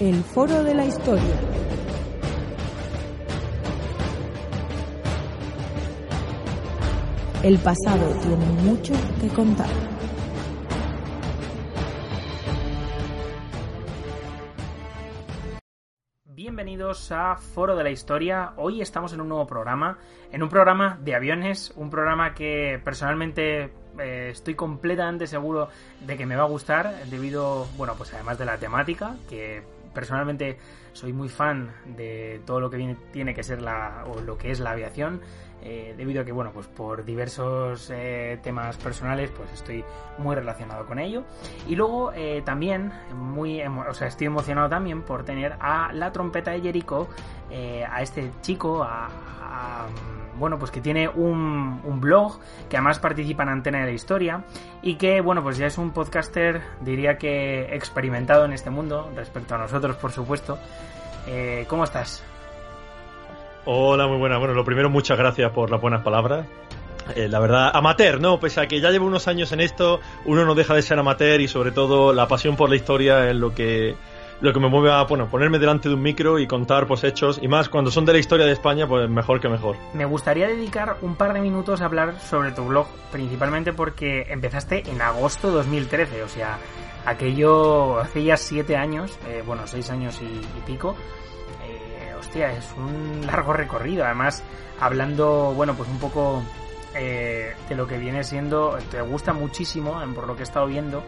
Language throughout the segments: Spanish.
El Foro de la Historia. El pasado tiene mucho que contar. Bienvenidos a Foro de la Historia. Hoy estamos en un nuevo programa, en un programa de aviones, un programa que personalmente eh, estoy completamente seguro de que me va a gustar debido, bueno, pues además de la temática, que personalmente soy muy fan de todo lo que viene, tiene que ser la, o lo que es la aviación. Eh, debido a que, bueno, pues por diversos eh, temas personales, pues estoy muy relacionado con ello. Y luego eh, también, muy, o sea, estoy emocionado también por tener a la trompeta de Jericho, a este chico, a, bueno, pues que tiene un, un, blog, que además participa en Antena de la Historia, y que, bueno, pues ya es un podcaster, diría que experimentado en este mundo, respecto a nosotros, por supuesto. ¿Cómo estás? Hola, muy buena. Bueno, lo primero, muchas gracias por las buenas palabras. Eh, la verdad, amateur, ¿no? Pese a que ya llevo unos años en esto, uno no deja de ser amateur y sobre todo la pasión por la historia es lo que, lo que me mueve a bueno, ponerme delante de un micro y contar pues hechos y más cuando son de la historia de España, pues mejor que mejor. Me gustaría dedicar un par de minutos a hablar sobre tu blog, principalmente porque empezaste en agosto de 2013, o sea, aquello hace ya siete años, eh, bueno, seis años y, y pico hostia, es un largo recorrido. Además, hablando, bueno, pues un poco eh, de lo que viene siendo, te gusta muchísimo, por lo que he estado viendo,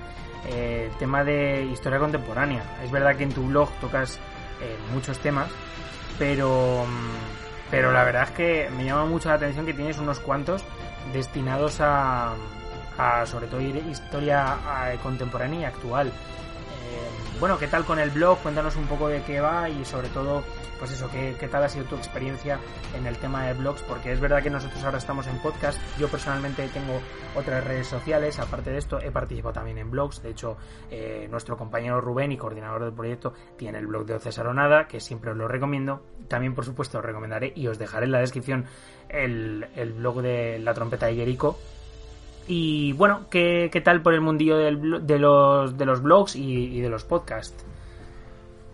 eh, el tema de historia contemporánea. Es verdad que en tu blog tocas eh, muchos temas, pero, pero la verdad es que me llama mucho la atención que tienes unos cuantos destinados a, a sobre todo historia contemporánea y actual. Bueno, ¿qué tal con el blog? Cuéntanos un poco de qué va y sobre todo pues eso, ¿qué, ¿qué, tal ha sido tu experiencia en el tema de blogs? Porque es verdad que nosotros ahora estamos en podcast, yo personalmente tengo otras redes sociales, aparte de esto he participado también en blogs, de hecho eh, nuestro compañero Rubén y coordinador del proyecto tiene el blog de Ocesaronada, que siempre os lo recomiendo, también por supuesto os recomendaré y os dejaré en la descripción el, blog de la trompeta de y bueno, ¿qué, ¿qué, tal por el mundillo de, los, de los blogs y, de los podcasts?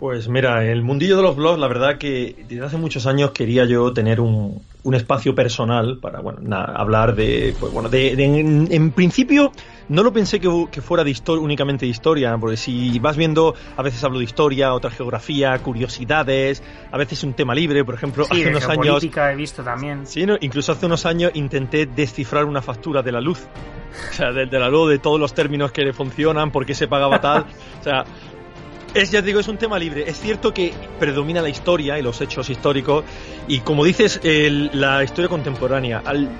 Pues mira, el mundillo de los blogs, la verdad que desde hace muchos años quería yo tener un, un espacio personal para bueno, hablar de, pues bueno, de, en, principio no lo pensé que, que fuera de historia, únicamente de historia, porque si vas viendo, a veces hablo de historia, otra geografía, curiosidades, a veces un tema libre, por ejemplo, sí, hace unos años. he visto también. Sí, ¿no? incluso hace unos años intenté descifrar una factura de la luz. O sea, de, de la luz, de todos los términos que le funcionan, por qué se pagaba tal. O sea, es, ya digo, es un tema libre. Es cierto que predomina la historia y los hechos históricos. Y como dices, el, la historia contemporánea. Al,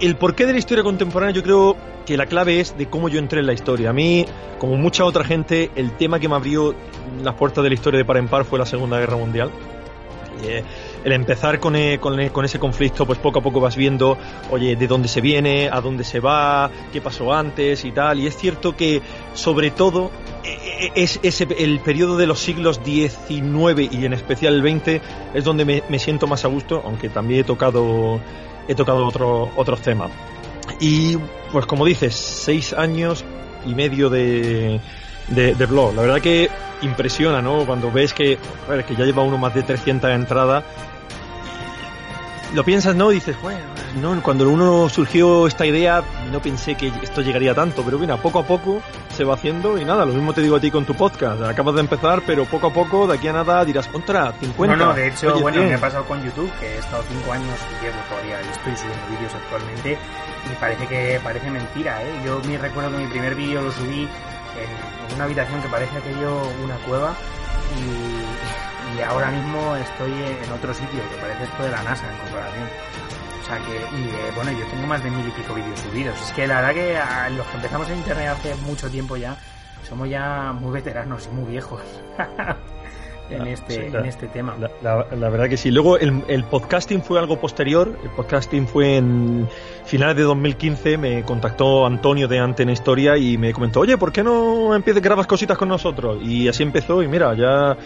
el porqué de la historia contemporánea, yo creo que la clave es de cómo yo entré en la historia. A mí, como mucha otra gente, el tema que me abrió las puertas de la historia de par en par fue la Segunda Guerra Mundial. Eh, el empezar con, eh, eh, con, ese conflicto, pues poco a poco vas viendo, oye, de dónde se viene, a dónde se va, qué pasó antes y tal. Y es cierto que, sobre todo, es, es el periodo de los siglos XIX y en especial el XX es donde me siento más a gusto, aunque también he tocado, he tocado otro, otros temas. Y pues como dices, seis años y medio de, de, blog. La verdad que impresiona, ¿no? Cuando ves que, que ya lleva uno más de 300 entradas. Lo piensas, ¿no? Y dices, bueno, no, cuando uno surgió esta idea, no pensé que esto llegaría tanto, pero mira, poco a poco se va haciendo y nada, lo mismo te digo a ti con tu podcast. Acabas de empezar, pero poco a poco, de aquí a nada, dirás, contra, 50. No, no, de hecho, Oye, bueno, me ha pasado con YouTube, que he estado 5 años y llevo todavía, y estoy subiendo vídeos actualmente, y parece que parece mentira, ¿eh? Yo me recuerdo que mi primer vídeo lo subí en, en una habitación que parece aquello una cueva, y y ahora mismo estoy en otro sitio, que parece esto de la NASA en comparación. O sea que, y eh, bueno, yo tengo más de mil y pico vídeos subidos. Es que la verdad que a los que empezamos en internet hace mucho tiempo ya, somos ya muy veteranos y muy viejos. en, este, en este tema. La, verdad que sí. Luego el, el, podcasting fue algo posterior. El podcasting fue en finales de 2015. Me contactó Antonio de Antena Historia y me comentó, oye, ¿por qué no empieces grabas cositas con nosotros? Y así empezó y mira, ya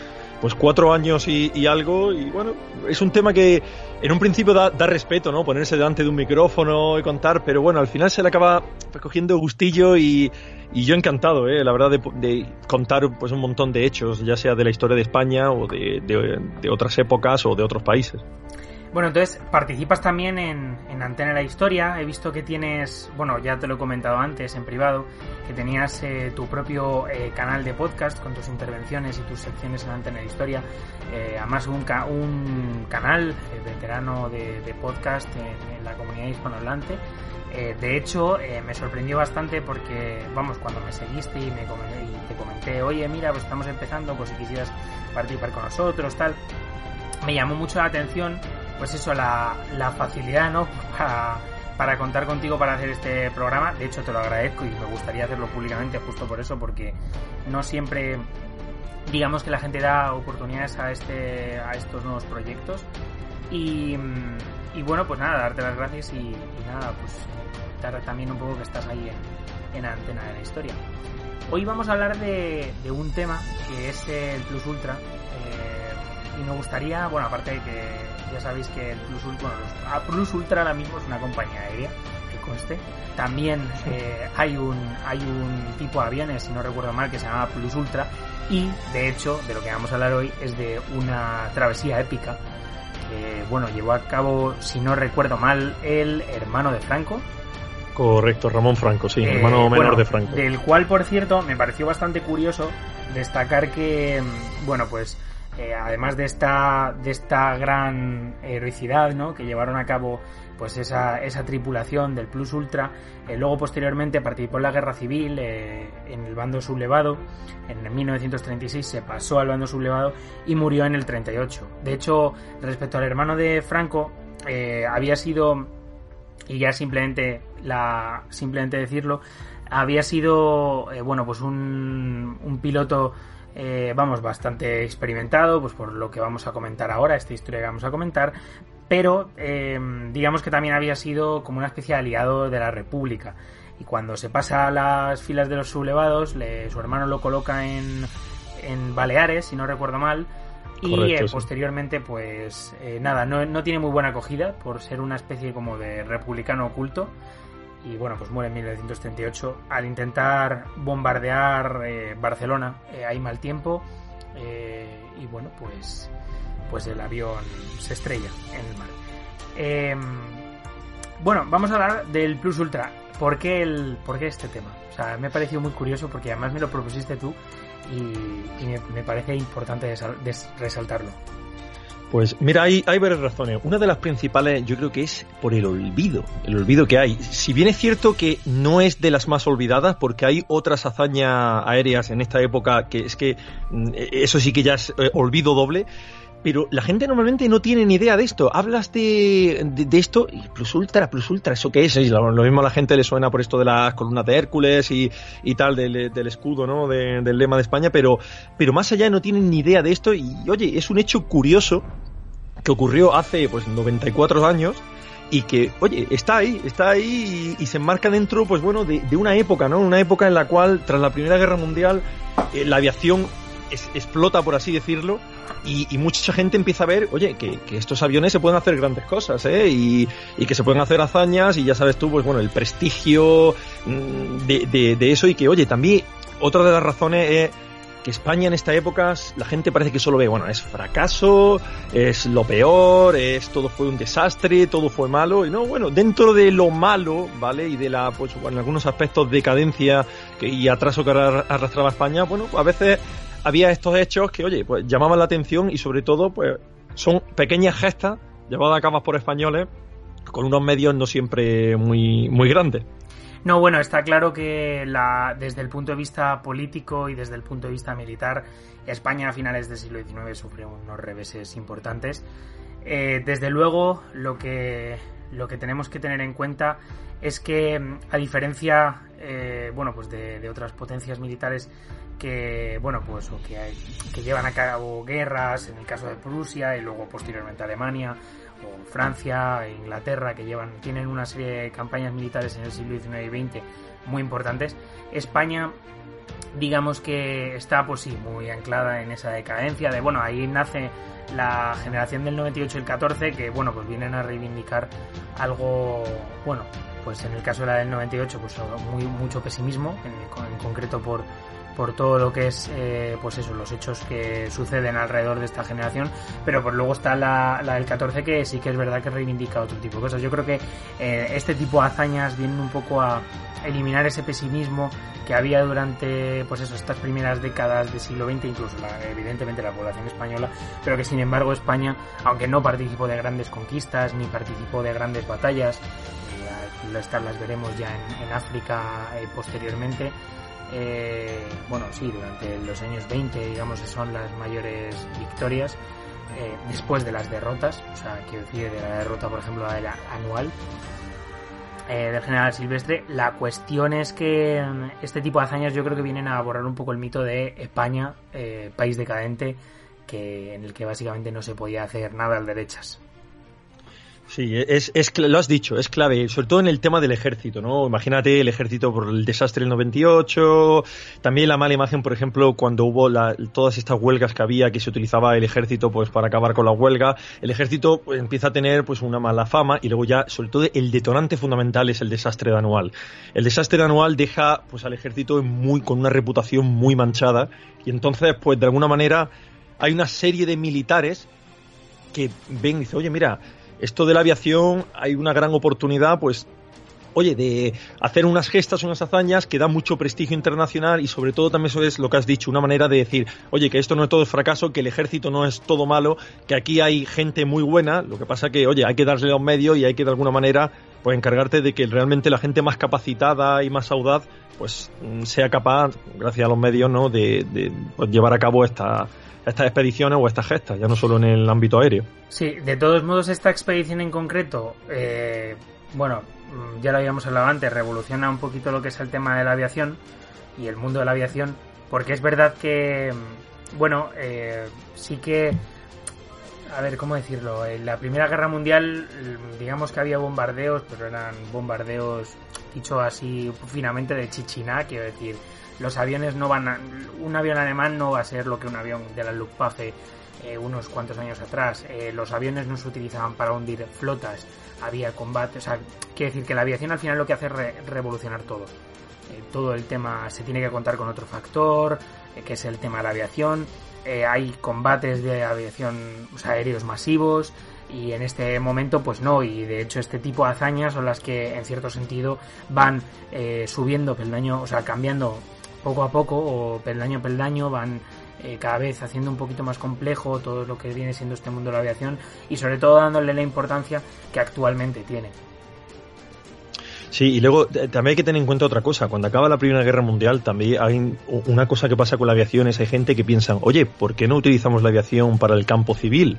pues cuatro años y, algo y bueno, es un tema que en un principio da, respeto, ¿no? Ponerse delante de un micrófono y contar, pero bueno, al final se le acaba cogiendo gustillo y, yo encantado, ¿eh? la verdad, de, contar pues un montón de hechos, ya sea de la historia de España o de, otras épocas o de otros países. Bueno, entonces participas también en, en, Antena la Historia. He visto que tienes, bueno, ya te lo he comentado antes en privado, que tenías eh, tu propio eh, canal de podcast con tus intervenciones y tus secciones en Antena la Historia. Eh, además, un, un canal veterano de, de podcast en, la comunidad hispanohablante. Eh, de hecho, eh, me sorprendió bastante porque, vamos, cuando me seguiste y, me y te comenté, oye, mira, pues estamos empezando, pues si quisieras participar con nosotros, tal, me llamó mucho la atención, pues eso, la, la facilidad, ¿no? Para, contar contigo para hacer este programa. De hecho, te lo agradezco y me gustaría hacerlo públicamente justo por eso, porque no siempre digamos que la gente da oportunidades a este a estos nuevos proyectos y, y bueno pues nada darte las gracias y, nada pues también un poco que estás ahí en, Antena de la Historia. Hoy vamos a hablar de, un tema que es el Plus Ultra. Y me gustaría, bueno, aparte de que ya sabéis que el Plus Ultra, bueno, Plus Ultra ahora mismo es una compañía aérea, que conste. También eh, hay, un, hay un tipo de aviones, si no recuerdo mal, que se llama Plus Ultra. Y de hecho, de lo que vamos a hablar hoy es de una travesía épica que, bueno, llevó a cabo, si no recuerdo mal, el hermano de Franco, Correcto, Ramón Franco, sí, eh, hermano menor de Franco. Del cual, por cierto, me pareció bastante curioso destacar que, mm, bueno, pues eh, además de esta, de esta gran heroicidad ¿no? que llevaron a cabo pues esa, esa tripulación del Plus Ultra, eh, luego posteriormente participó en la guerra civil en el bando sublevado, en 1936 se pasó al bando sublevado y murió en el 38. De hecho, respecto al hermano de Franco, había sido y ya simplemente la simplemente decirlo había sido eh, bueno pues un piloto eh, vamos bastante experimentado pues por lo que vamos a comentar ahora esta historia que vamos a comentar pero eh, digamos que también había sido como una especie de aliado de la República y cuando se pasa a las filas de los sublevados le, su hermano lo coloca en, en Baleares si no recuerdo mal y eh, posteriormente, pues eh, nada, no, no, tiene muy buena acogida por ser una especie como de republicano oculto. Y bueno, pues muere en 1938 al intentar bombardear eh, Barcelona. hay mal tiempo y bueno, pues, pues el avión se estrella en el mar. Em, bueno, vamos a hablar del Plus Ultra. ¿Por qué, el, ¿Por qué este tema? O sea, me ha parecido muy curioso porque además me lo propusiste tú y, me, parece importante resaltarlo. Pues mira, hay, hay varias razones. Una de las principales yo creo que es por el olvido, el olvido que hay. Si bien es cierto que no es de las más olvidadas, porque hay otras hazañas aéreas en esta época que es que mm, eso sí que ya es eh, olvido doble, pero la gente normalmente no tiene ni idea de esto. Hablas de, de, esto Plus Ultra, Plus Ultra, ¿eso qué es? Lo, mismo a la gente le suena por esto de las columnas de Hércules y, y tal, del, del, escudo, ¿no? del lema de España, pero, pero más allá no tienen ni idea de esto y, oye, es un hecho curioso que ocurrió hace, pues, 94 años y que, oye, está ahí, está ahí y, se enmarca dentro, pues bueno, de, de, una época, ¿no? Una época en la cual, tras la Primera Guerra Mundial, eh, la aviación explota, por así decirlo, y, mucha gente empieza a ver, oye, que, estos aviones se pueden hacer grandes cosas, ¿eh? Y, que se pueden hacer hazañas, y ya sabes tú, pues bueno, el prestigio mm, de, de, eso, y que, oye, también otra de las razones es que España en esta época la gente parece que solo ve, bueno, es fracaso, es lo peor, es todo fue un desastre, todo fue malo, y no, bueno, dentro de lo malo, ¿vale? Y de la, pues, en algunos aspectos decadencia y atraso que arrastraba España, bueno, a veces había estos hechos que, oye, pues llamaban la atención y sobre todo, pues son pequeñas gestas llevadas a cabo por españoles con unos medios no siempre muy, muy grandes. No, bueno, está claro que la, desde el punto de vista político y desde el punto de vista militar, España a finales del siglo XIX sufrió unos reveses importantes. Eh, desde luego, lo que, lo que tenemos que tener en cuenta es que, a diferencia eh, bueno, pues de, otras potencias militares que, bueno, pues o que llevan a cabo guerras, en el caso de Prusia y luego posteriormente Alemania, o Francia, Inglaterra, que llevan, tienen una serie de campañas militares en el siglo XIX y XX muy importantes. España, digamos que está, pues sí, muy anclada en esa decadencia de, bueno, ahí nace la generación del 98 y el 14, que, bueno, pues vienen a reivindicar algo, bueno, pues en el caso de la del 98, pues mucho pesimismo, en concreto por por todo lo que es, eh, pues eso, los hechos que suceden alrededor de esta generación, pero pues luego está la, la del 14 que sí que es verdad que reivindica otro tipo de cosas. Yo creo que eh, este tipo de hazañas vienen un poco a eliminar ese pesimismo que había durante, pues eso, estas primeras décadas del siglo XX, incluso evidentemente la población española, pero que sin embargo España, aunque no participó de grandes conquistas ni participó de grandes batallas, eh, estas las veremos ya en, en África posteriormente, eh, bueno, sí, durante los años 20, digamos, son las mayores victorias, eh, después de las derrotas, o sea, quiero decir, de la derrota, por ejemplo, la anual eh, del general Silvestre. La cuestión es que mm, este tipo de hazañas yo creo que vienen a borrar un poco el mito de España, país decadente, que, en el que básicamente no se podía hacer nada al derechas. Sí, es, es, lo has dicho, es clave, sobre todo en el tema del ejército, ¿no? Imagínate el ejército por el desastre del 98, también la mala imagen, por ejemplo, cuando hubo todas estas huelgas que había, que se utilizaba el ejército pues para acabar con la huelga, el ejército pues, empieza a tener pues una mala fama y luego ya, sobre todo, el detonante fundamental es el desastre de anual. El desastre de anual deja pues al ejército muy, con una reputación muy manchada y entonces, pues de alguna manera, hay una serie de militares que ven y dicen, oye, mira, esto de la aviación hay una gran oportunidad, pues, oye, de hacer unas gestas, unas hazañas que dan mucho prestigio internacional y sobre todo también eso es lo que has dicho, una manera de decir, oye, que esto no es todo fracaso, que el ejército no es todo malo, que aquí hay gente muy buena, lo que pasa que, oye, hay que darle los medios y hay que de alguna manera, pues, encargarte de que realmente la gente más capacitada y más audaz, pues, sea capaz, gracias a los medios, ¿no?, de, de pues, llevar a cabo esta estas expediciones o estas gestas, ya no solo en el ámbito aéreo. Sí, de todos modos esta expedición en concreto, eh, bueno, mm, ya lo habíamos hablado antes, revoluciona un poquito lo que es el tema de la aviación y el mundo de la aviación, porque es verdad que, mm, bueno, eh, sí que, a ver, ¿cómo decirlo? En la Primera Guerra Mundial, mm, digamos que había bombardeos, pero eran bombardeos, dicho así finamente, de chichina, quiero decir, los aviones no van a, un avión alemán no va a ser lo que un avión de la Luftwaffe eh, unos cuantos años atrás. Eh, los aviones no se utilizaban para hundir flotas, había combate, o sea, quiere decir que la aviación al final lo que hace es revolucionar todo. Eh, todo el tema se tiene que contar con otro factor, que es el tema de la aviación. hay combates de aviación, o sea, aéreos masivos, y en este momento pues no y de hecho este tipo de hazañas son las que en cierto sentido van subiendo peldaño o sea cambiando poco a poco o peldaño a peldaño van eh, cada vez haciendo un poquito más complejo todo lo que viene siendo este mundo de la aviación y sobre todo dándole la importancia que actualmente tiene. Sí, y luego eh, también hay que tener en cuenta otra cosa. Cuando acaba la Primera Guerra Mundial, también hay una cosa que pasa con la aviación es hay gente que piensa, oye, ¿por qué no utilizamos la aviación para el campo civil?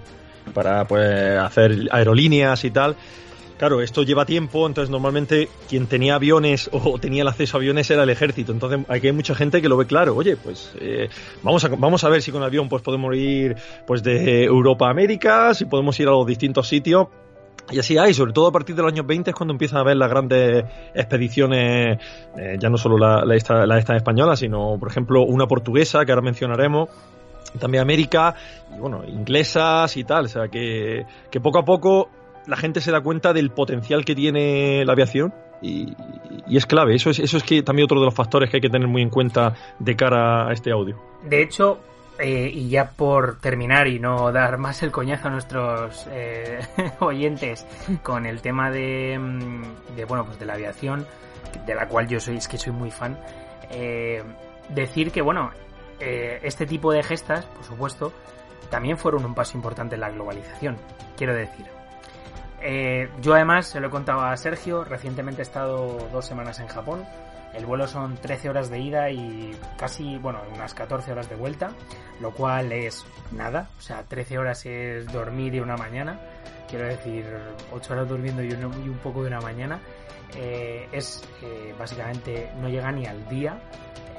Para pues hacer aerolíneas y tal. Claro, esto lleva tiempo, entonces normalmente quien tenía aviones o tenía el acceso a aviones era el ejército. Entonces aquí hay mucha gente que lo ve claro. Oye, pues eh, vamos, a, vamos a ver si con avión pues podemos ir pues de Europa a América, si podemos ir a los distintos sitios. Y así hay, sobre todo a partir de los años 20 es cuando empiezan a ver las grandes expediciones, eh, ya no solo la, la, esta, la esta española, sino por ejemplo una portuguesa que ahora mencionaremos, también América, y bueno, inglesas y tal. O sea que, que poco a poco la gente se da cuenta del potencial que tiene la aviación y, es clave. Eso es, eso es que también otro de los factores que hay que tener muy en cuenta de cara a este audio. De hecho, eh, y ya por terminar y no dar más el coñazo a nuestros eh, oyentes con el tema de, mm, de, bueno pues de la aviación de la cual yo soy es que soy muy fan eh, decir que bueno este tipo de gestas por supuesto también fueron un paso importante en la globalización quiero decir Eh, yo además se lo he contado a Sergio, recientemente he estado dos semanas en Japón. El vuelo son 13 horas de ida y casi, bueno, unas 14 horas de vuelta, lo cual es nada, o sea, 13 horas es dormir y una mañana, quiero decir, 8 horas durmiendo y un, poco de una mañana. Eh, es eh, básicamente no llega ni al día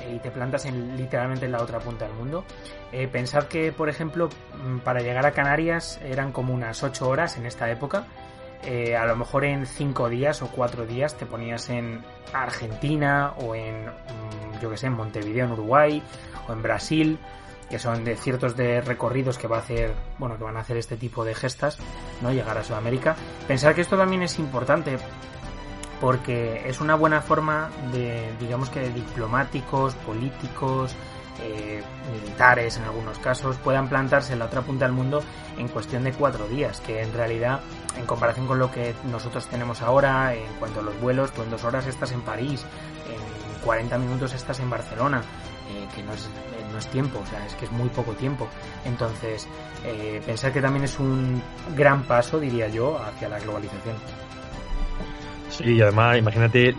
y te plantas en, literalmente en la otra punta del mundo. Eh, pensad que, por ejemplo, mm, para llegar a Canarias eran como unas 8 horas en esta época. Eh, a lo mejor en 5 días o 4 días te ponías en Argentina o en, mm, yo que sé, en Montevideo, en Uruguay o en Brasil que son de ciertos de recorridos que va a hacer, bueno, que van a hacer este tipo de gestas, ¿no? Llegar a Sudamérica. Pensar que esto también es importante porque es una buena forma de, digamos que de diplomáticos, políticos, eh, militares en algunos casos, puedan plantarse en la otra punta del mundo en cuestión de cuatro días, que en realidad, en comparación con lo que nosotros tenemos ahora, en cuanto a los vuelos, tú en dos horas estás en París, en 40 minutos estás en Barcelona, eh, que no es, eh, no es tiempo, o sea, es que es muy poco tiempo. Entonces, eh, pensar que también es un gran paso, diría yo, hacia la globalización. Y además, imagínate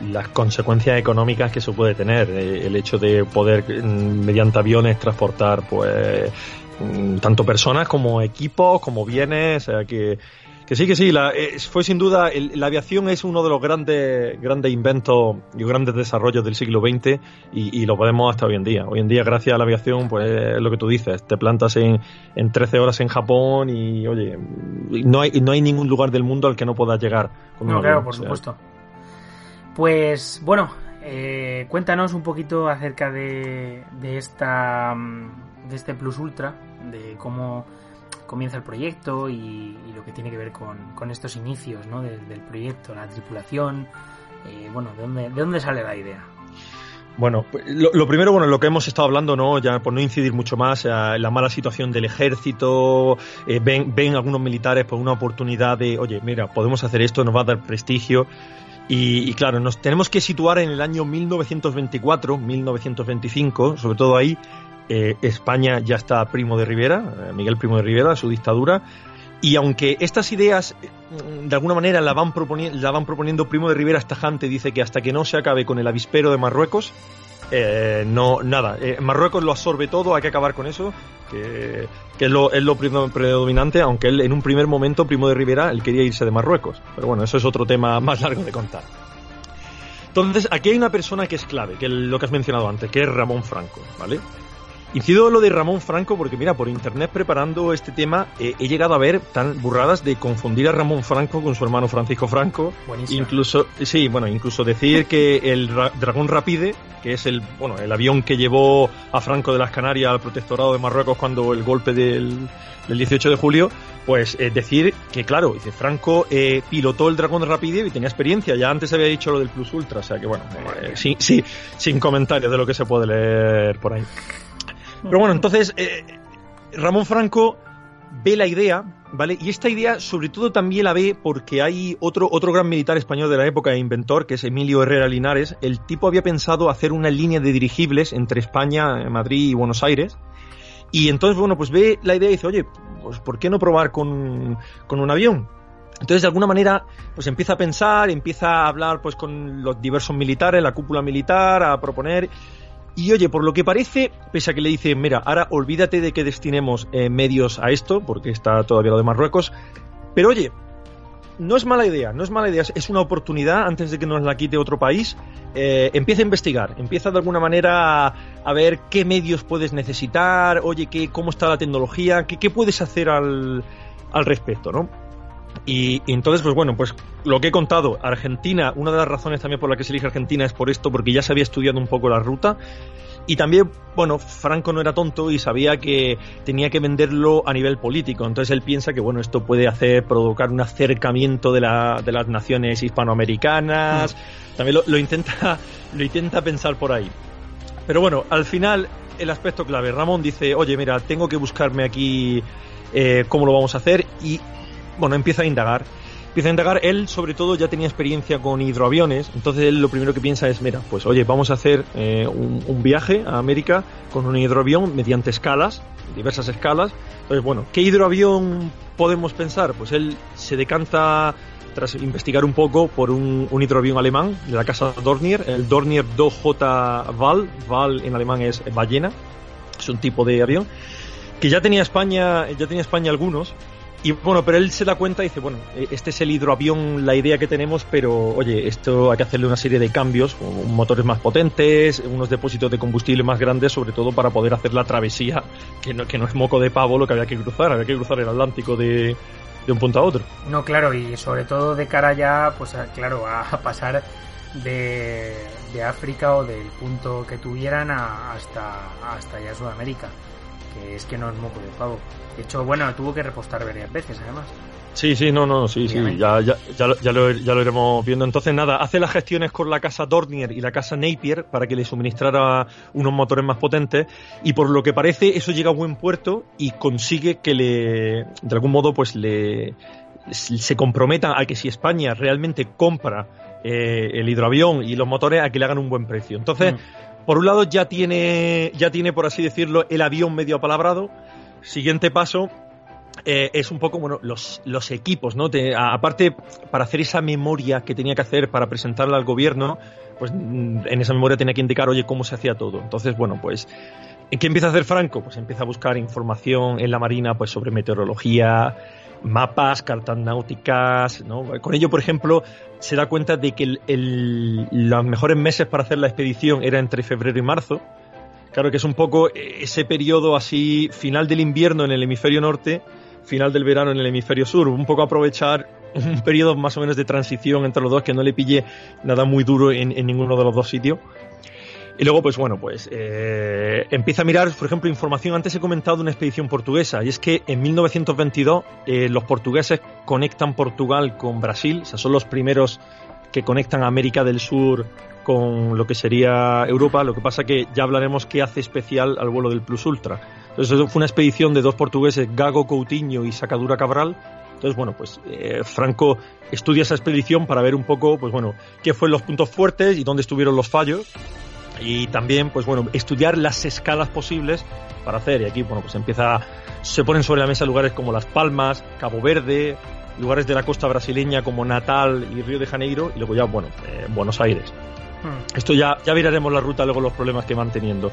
las consecuencias económicas que eso puede tener. eh, El hecho de poder, mm, mediante aviones, transportar, pues, mm, tanto personas como equipos, como bienes. O sea, que, que sí, que sí. La, eh, fue sin duda, el- la aviación es uno de los grandes, grandes inventos y grandes desarrollos del siglo XX y, y lo podemos hasta hoy en día. Hoy en día, gracias a la aviación, pues, es lo que tú dices. Te plantas en, en 13 horas en Japón y, oye, no hay, no hay ningún lugar del mundo al que no puedas llegar. con No, claro, avión, por o sea, supuesto. Pues bueno, eh, cuéntanos un poquito acerca de, de esta mm, de este Plus Ultra, de cómo comienza el proyecto y, lo que tiene que ver con, estos inicios ¿no? del, proyecto, la tripulación, eh, bueno, ¿de dónde, ¿de dónde sale la idea? Bueno, lo, lo primero, bueno, lo que hemos estado hablando, ¿no? Ya por no incidir mucho más, eh, la mala situación del ejército, eh, ven, ven algunos militares por una oportunidad de, oye, mira, podemos hacer esto, nos va a dar prestigio. Y claro, nos tenemos que situar en el año 1924, 1925, sobre todo ahí. Eh, España ya está Primo de Rivera, eh, Miguel Primo de Rivera, su dictadura. Y aunque estas ideas eh, de alguna manera la van, proponi- la van proponiendo Primo de Rivera Estajante, dice que hasta que no se acabe con el avispero de Marruecos, eh, no, nada, Marruecos lo absorbe todo, hay que acabar con eso, que, es, lo, es lo predo- predominante, aunque él en un primer momento, Primo de Rivera, él quería irse de Marruecos. Pero bueno, eso es otro tema más largo de contar. Entonces, aquí hay una persona que es clave, que es lo que has mencionado antes, que es Ramón Franco, ¿vale? Incido lo de Ramón Franco porque, mira, por internet preparando este tema eh, he llegado a ver tan burradas de confundir a Ramón Franco con su hermano Francisco Franco. Buenísimo. Incluso, sí, bueno, incluso decir que el Ra- Dragón Rapide, que es el, bueno, el avión que llevó a Franco de las Canarias al protectorado de Marruecos cuando el golpe del, del 18 de julio, pues eh, decir que, claro, dice, Franco eh, pilotó el Dragón Rapide y tenía experiencia, ya antes había dicho lo del Plus Ultra, o sea que, bueno, eh, sí, sí, sin comentarios de lo que se puede leer por ahí. Pero bueno, entonces eh, Ramón Franco ve la idea, ¿vale? Y esta idea sobre todo también la ve porque hay otro, otro gran militar español de la época e inventor, que es Emilio Herrera Linares. El tipo había pensado hacer una línea de dirigibles entre España, Madrid y Buenos Aires. Y entonces, bueno, pues ve la idea y dice, oye, pues ¿por qué no probar con, con un avión? Entonces, de alguna manera, pues empieza a pensar, empieza a hablar pues con los diversos militares, la cúpula militar, a proponer. Y oye, por lo que parece, pese a que le dice, mira, ahora olvídate de que destinemos eh, medios a esto, porque está todavía lo de Marruecos, pero oye, no es mala idea, no es mala idea, es- una oportunidad antes de que nos la quite otro país. eh, empieza a investigar, empieza de alguna manera a, a ver qué medios puedes necesitar, oye, qué, cómo está la tecnología, qué, qué puedes hacer al, al respecto, ¿no? Y, y entonces, pues bueno, pues lo que he contado, Argentina, una de las razones también por la que se elige Argentina es por esto, porque ya se había estudiado un poco la ruta. Y también, bueno, Franco no era tonto y sabía que tenía que venderlo a nivel político. Entonces él piensa que, bueno, esto puede hacer, provocar un acercamiento de, la, de las naciones hispanoamericanas. También lo, lo intenta, lo intenta pensar por ahí. Pero bueno, al final, el aspecto clave. Ramón dice, oye, mira, tengo que buscarme aquí eh, cómo lo vamos a hacer. Y, bueno, empieza a indagar. empieza a indagar. Él, sobre todo, ya tenía experiencia con hidroaviones, entonces él lo primero que piensa es, mira, pues oye, vamos a hacer eh, un, viaje a América con un hidroavión mediante escalas, diversas escalas. Entonces, bueno, ¿qué hidroavión podemos pensar? Pues él se decanta tras investigar un poco por un, un hidroavión alemán de la casa Dornier, el Dornier 2J Val, Val en alemán es ballena, es un tipo de avión, que ya tenía España, ya tenía España algunos, y bueno, pero él se da cuenta y dice, bueno, este es el hidroavión, la idea que tenemos, pero oye, esto hay que hacerle una serie de cambios, motores más potentes, unos depósitos de combustible más grandes, sobre todo para poder hacer la travesía, que no, que no es moco de pavo lo que había que cruzar, había que cruzar el Atlántico de, de un punto a otro. No, claro, y sobre todo de cara ya, pues a, claro, a pasar de, de, África o del punto que tuvieran a, hasta, hasta ya Sudamérica, que es que no es moco de pavo. De hecho, bueno, tuvo que repostar varias veces además. Sí, sí, no, no, sí, sí, ya, ya, ya, lo, ya, lo, ya lo iremos viendo. Entonces, nada, hace las gestiones con la casa Dornier y la casa Napier para que le suministrara unos motores más potentes y por lo que parece eso llega a buen puerto y consigue que le, de algún modo, pues le, se comprometa a que si España realmente compra eh, el hidroavión y los motores, a que le hagan un buen precio. Entonces, mm. Por un lado ya tiene, ya tiene, por así decirlo, el avión medio apalabrado. Siguiente paso, eh, es un poco, bueno, los, los equipos, ¿no? Te, aparte, para hacer esa memoria que tenía que hacer para presentarla al gobierno, pues en esa memoria tenía que indicar, oye, cómo se hacía todo. Entonces, bueno, pues, ¿en qué empieza a hacer Franco? Pues empieza a buscar información en la Marina, pues sobre meteorología, mapas, cartas náuticas, ¿no? Con ello, por ejemplo, se da cuenta de que los mejores meses para hacer la expedición era entre febrero y marzo. Claro que es un poco ese periodo así, final del invierno en el hemisferio norte, final del verano en el hemisferio sur, un poco aprovechar un periodo más o menos de transición entre los dos, que no le pille nada muy duro en ninguno de los dos sitios. Y luego, pues bueno, pues eh, empieza a mirar, por ejemplo, información. Antes he comentado una expedición portuguesa, y es que en 1922 eh, los portugueses conectan Portugal con Brasil, o sea, son los primeros que conectan América del Sur con lo que sería Europa. Lo que pasa que ya hablaremos qué hace especial al vuelo del Plus Ultra. Entonces, fue una expedición de dos portugueses, Gago Coutinho y Sacadura Cabral. Entonces, bueno, pues eh, Franco estudia esa expedición para ver un poco, pues bueno, qué fueron los puntos fuertes y dónde estuvieron los fallos. Y también, pues bueno, estudiar las escalas posibles para hacer. Y aquí, bueno, pues empieza, se ponen sobre la mesa lugares como Las Palmas, Cabo Verde, lugares de la costa brasileña como Natal y Río de Janeiro, y luego ya, bueno, eh, Buenos Aires. Hmm. Esto ya, ya miraremos la ruta, luego los problemas que van teniendo.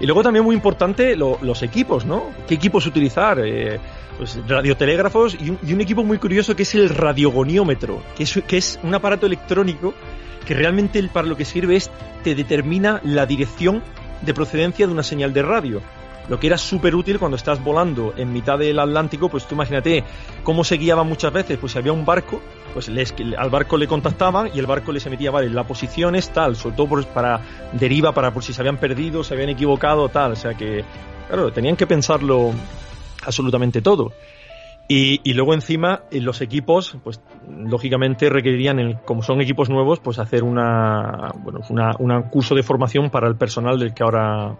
Y luego también muy importante lo, los equipos, ¿no? ¿Qué equipos utilizar? Eh, pues radiotelégrafos y un, y un, equipo muy curioso que es el radiogoniómetro, que es, que es un aparato electrónico que realmente para lo que sirve es te determina la dirección de procedencia de una señal de radio. Lo que era súper útil cuando estás volando en mitad del Atlántico, pues tú imagínate cómo se guiaba muchas veces, pues si había un barco, pues les, al barco le contactaban y el barco les emitía, vale, la posición es tal, sobre todo por, para deriva, para por si se habían perdido, se habían equivocado, tal, o sea que, claro, tenían que pensarlo absolutamente todo. Y, y, luego encima los equipos, pues lógicamente requerirían, el, como son equipos nuevos, pues hacer una, bueno, una, un curso de formación para el personal del que ahora,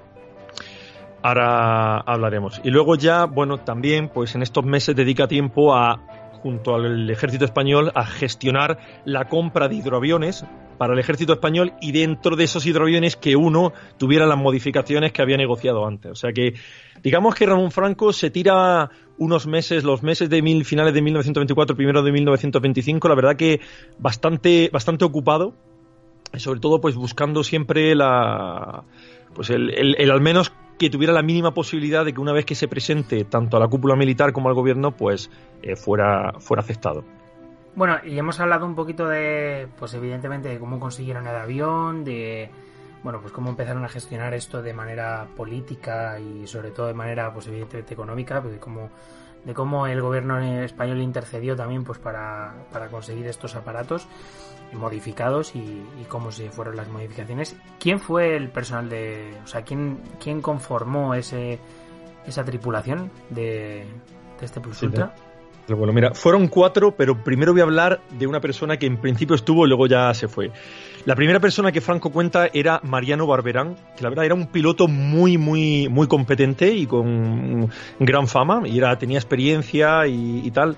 ahora hablaremos. Y luego ya, bueno, también, pues en estos meses dedica tiempo a, junto al ejército español, a gestionar la compra de hidroaviones para el ejército español y dentro de esos hidroaviones que uno tuviera las modificaciones que había negociado antes. O sea que, digamos que Ramón Franco se tira unos meses, los meses de mil, finales de 1924, primero de 1925, la verdad que bastante, bastante ocupado, sobre todo pues buscando siempre la, pues el, el, el al menos que tuviera la mínima posibilidad de que una vez que se presente tanto a la cúpula militar como al gobierno, pues eh, fuera, fuera aceptado. Bueno, y hemos hablado un poquito de, pues evidentemente, de cómo consiguieron el avión, de, bueno, pues cómo empezaron a gestionar esto de manera política y sobre todo de manera, pues evidentemente económica, pues de cómo, de cómo el gobierno español intercedió también, pues para, para conseguir estos aparatos modificados y, y, cómo se fueron las modificaciones. ¿Quién fue el personal de, o sea, quién, quién conformó ese, esa tripulación de, de este Plus Ultra? Sí, bueno, mira, fueron cuatro, pero primero voy a hablar de una persona que en principio estuvo y luego ya se fue. La primera persona que Franco cuenta era Mariano Barberán, que la verdad era un piloto muy, muy, muy competente y con gran fama, y era, tenía experiencia y, y tal.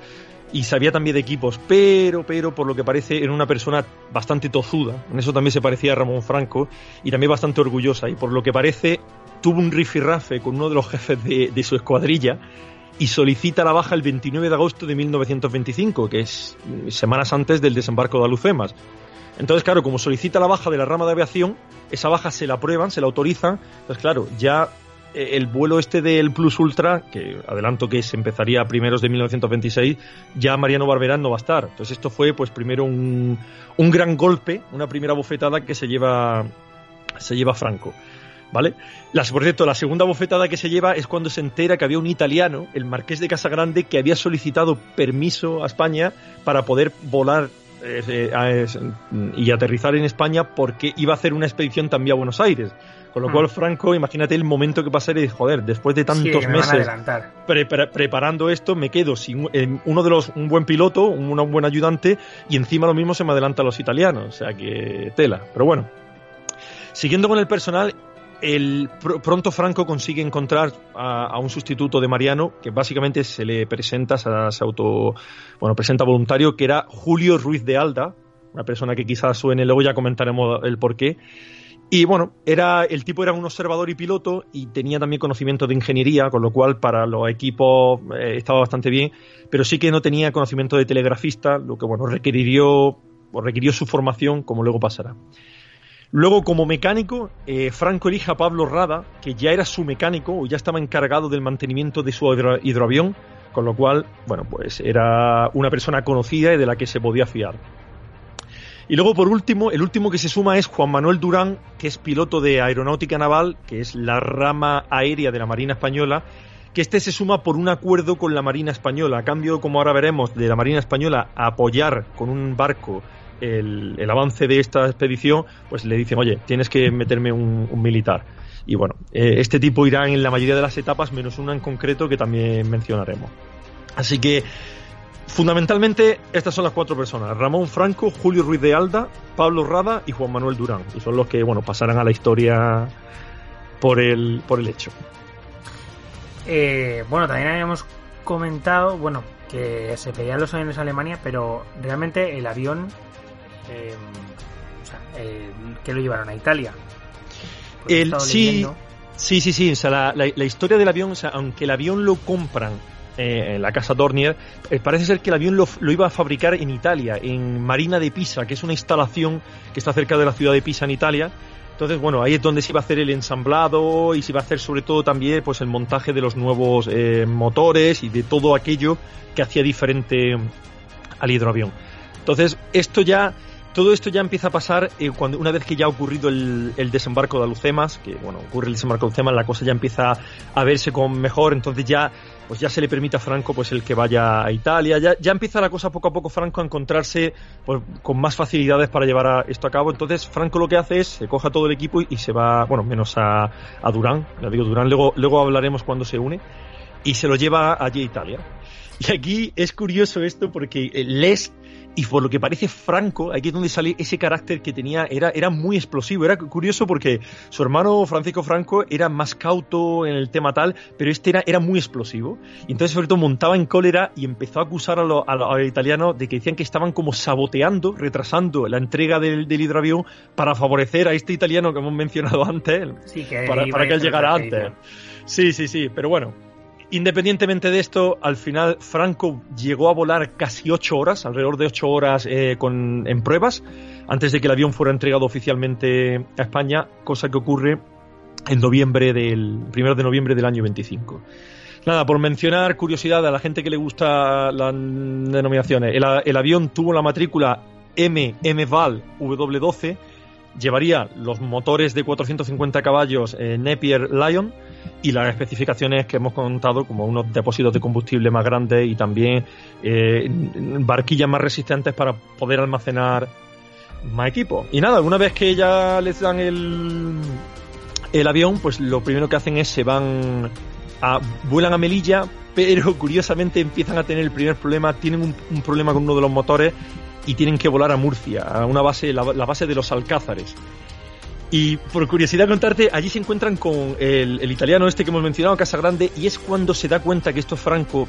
y sabía también de equipos, pero, pero por lo que parece era una persona bastante tozuda, en eso también se parecía a Ramón Franco y también bastante orgullosa y por lo que parece tuvo un rifirrafe con uno de los jefes de, de su escuadrilla y solicita la baja el 29 de agosto de 1925, que es semanas antes del desembarco de Alucemas. Entonces, claro, como solicita la baja de la rama de aviación, esa baja se la aprueban, se la autorizan. Entonces, claro, ya eh, el vuelo este del Plus Ultra, que adelanto que se empezaría a primeros de 1926, ya Mariano Barberán no va a estar. Entonces esto fue pues primero un, un gran golpe, una primera bofetada que se lleva, se lleva Franco. ¿Vale? Las, por cierto, la segunda bofetada que se lleva es cuando se entera que había un italiano, el marqués de Casagrande, que había solicitado permiso a España para poder volar eh, eh, y aterrizar en España porque iba a hacer una expedición también a Buenos Aires. Con lo Hmm. cual, Franco, imagínate el momento que pasaría y joder, después de tantos Sí, me meses pre- pre- preparando esto, me quedo sin eh, uno de los, un buen piloto, un, un buen ayudante, y encima lo mismo se me adelantan los italianos. O sea que tela. Pero bueno, siguiendo con el personal, el, pr- pronto Franco consigue encontrar a, un sustituto de Mariano, que básicamente se le presenta, se, auto, bueno, presenta voluntario, que era Julio Ruiz de Alda, una persona que quizás suene, luego ya comentaremos el porqué. Y bueno, era, el tipo era un observador y piloto y tenía también conocimiento de ingeniería, con lo cual para los equipos eh, estaba bastante bien, pero sí que no tenía conocimiento de telegrafista, lo que bueno, requirió, requirió su formación, como luego pasará. Luego, como mecánico, eh, Franco elige a Pablo Rada, que ya era su mecánico o ya estaba encargado del mantenimiento de su hidro- hidroavión, con lo cual, bueno, pues era una persona conocida y de la que se podía fiar. Y luego, por último, el último que se suma es Juan Manuel Durán, que es piloto de aeronáutica naval, que es la rama aérea de la Marina Española, que este se suma por un acuerdo con la Marina Española. A cambio, como ahora veremos, de la Marina Española a apoyar con un barco el, avance de esta expedición, pues le dicen, oye, tienes que meterme un, un militar. Y bueno, eh, este tipo irá en la mayoría de las etapas, menos una en concreto que también mencionaremos. Así que, fundamentalmente, estas son las cuatro personas: Ramón Franco, Julio Ruiz de Alda, Pablo Rada y Juan Manuel Durán. Y son los que, bueno, pasarán a la historia por el, por el hecho. Eh, bueno, también habíamos comentado, bueno, que se pedían los aviones a Alemania, pero realmente el avión, eh, o sea, eh, que lo llevaron a Italia. He El- sí, Sí, sí, sí. O sea, la, la- la historia del avión, o sea, aunque el avión lo compran eh, en la casa Dornier, parece ser que el avión lo, lo iba a fabricar en Italia, en Marina de Pisa, que es una instalación que está cerca de la ciudad de Pisa en Italia. Entonces, bueno, ahí es donde se iba a hacer el ensamblado y se iba a hacer sobre todo también pues el montaje de los nuevos motores y de todo aquello que hacía diferente al hidroavión. Entonces, esto ya, todo esto ya empieza a pasar eh, cuando una vez que ya ha ocurrido el, el desembarco de Alucemas, que bueno, ocurre el desembarco de Alucemas, la cosa ya empieza a verse con mejor, entonces ya, pues ya se le permite a Franco pues el que vaya a Italia, ya, ya empieza la cosa poco a poco Franco a encontrarse pues, con más facilidades para llevar a esto a cabo, entonces Franco lo que hace es, se coja todo el equipo y, se va, bueno, menos a, a Durán, ya digo Durán, luego, luego hablaremos cuando se une, y se lo lleva allí a Italia. Y aquí es curioso esto porque eh, Les y por lo que parece Franco, aquí es donde sale ese carácter que tenía, era, era muy explosivo, era curioso porque su hermano Francisco Franco era más cauto en el tema tal, pero este era, era muy explosivo. Y entonces sobre todo montaba en cólera y empezó a acusar a lo- a los italianos de que decían que estaban como saboteando, retrasando la entrega del, del hidroavión para favorecer a este italiano que hemos mencionado antes, Sí, que para, para que él llegara antes. Sí, sí, sí, pero bueno. Independientemente de esto, al final Franco llegó a volar casi ocho horas, alrededor de ocho horas eh, con, en pruebas, antes de que el avión fuera entregado oficialmente a España, cosa que ocurre en noviembre del primero de noviembre del año 25. Nada, por mencionar curiosidad a la gente que le gusta las denominaciones, el, avión tuvo la matrícula MMVAL W12, llevaría los motores de 450 caballos eh, Napier Lion y las especificaciones que hemos contado como unos depósitos de combustible más grandes y también eh, barquillas más resistentes para poder almacenar más equipo. Y nada, una vez que ya les dan el, el avión, pues lo primero que hacen es se van a, vuelan a Melilla, pero curiosamente empiezan a tener el primer problema, tienen un, problema con uno de los motores y tienen que volar a Murcia, a una base, la base de los Alcázares. Y por curiosidad contarte, allí se encuentran con el, italiano este que hemos mencionado, Casagrande, y es cuando se da cuenta que esto es Franco,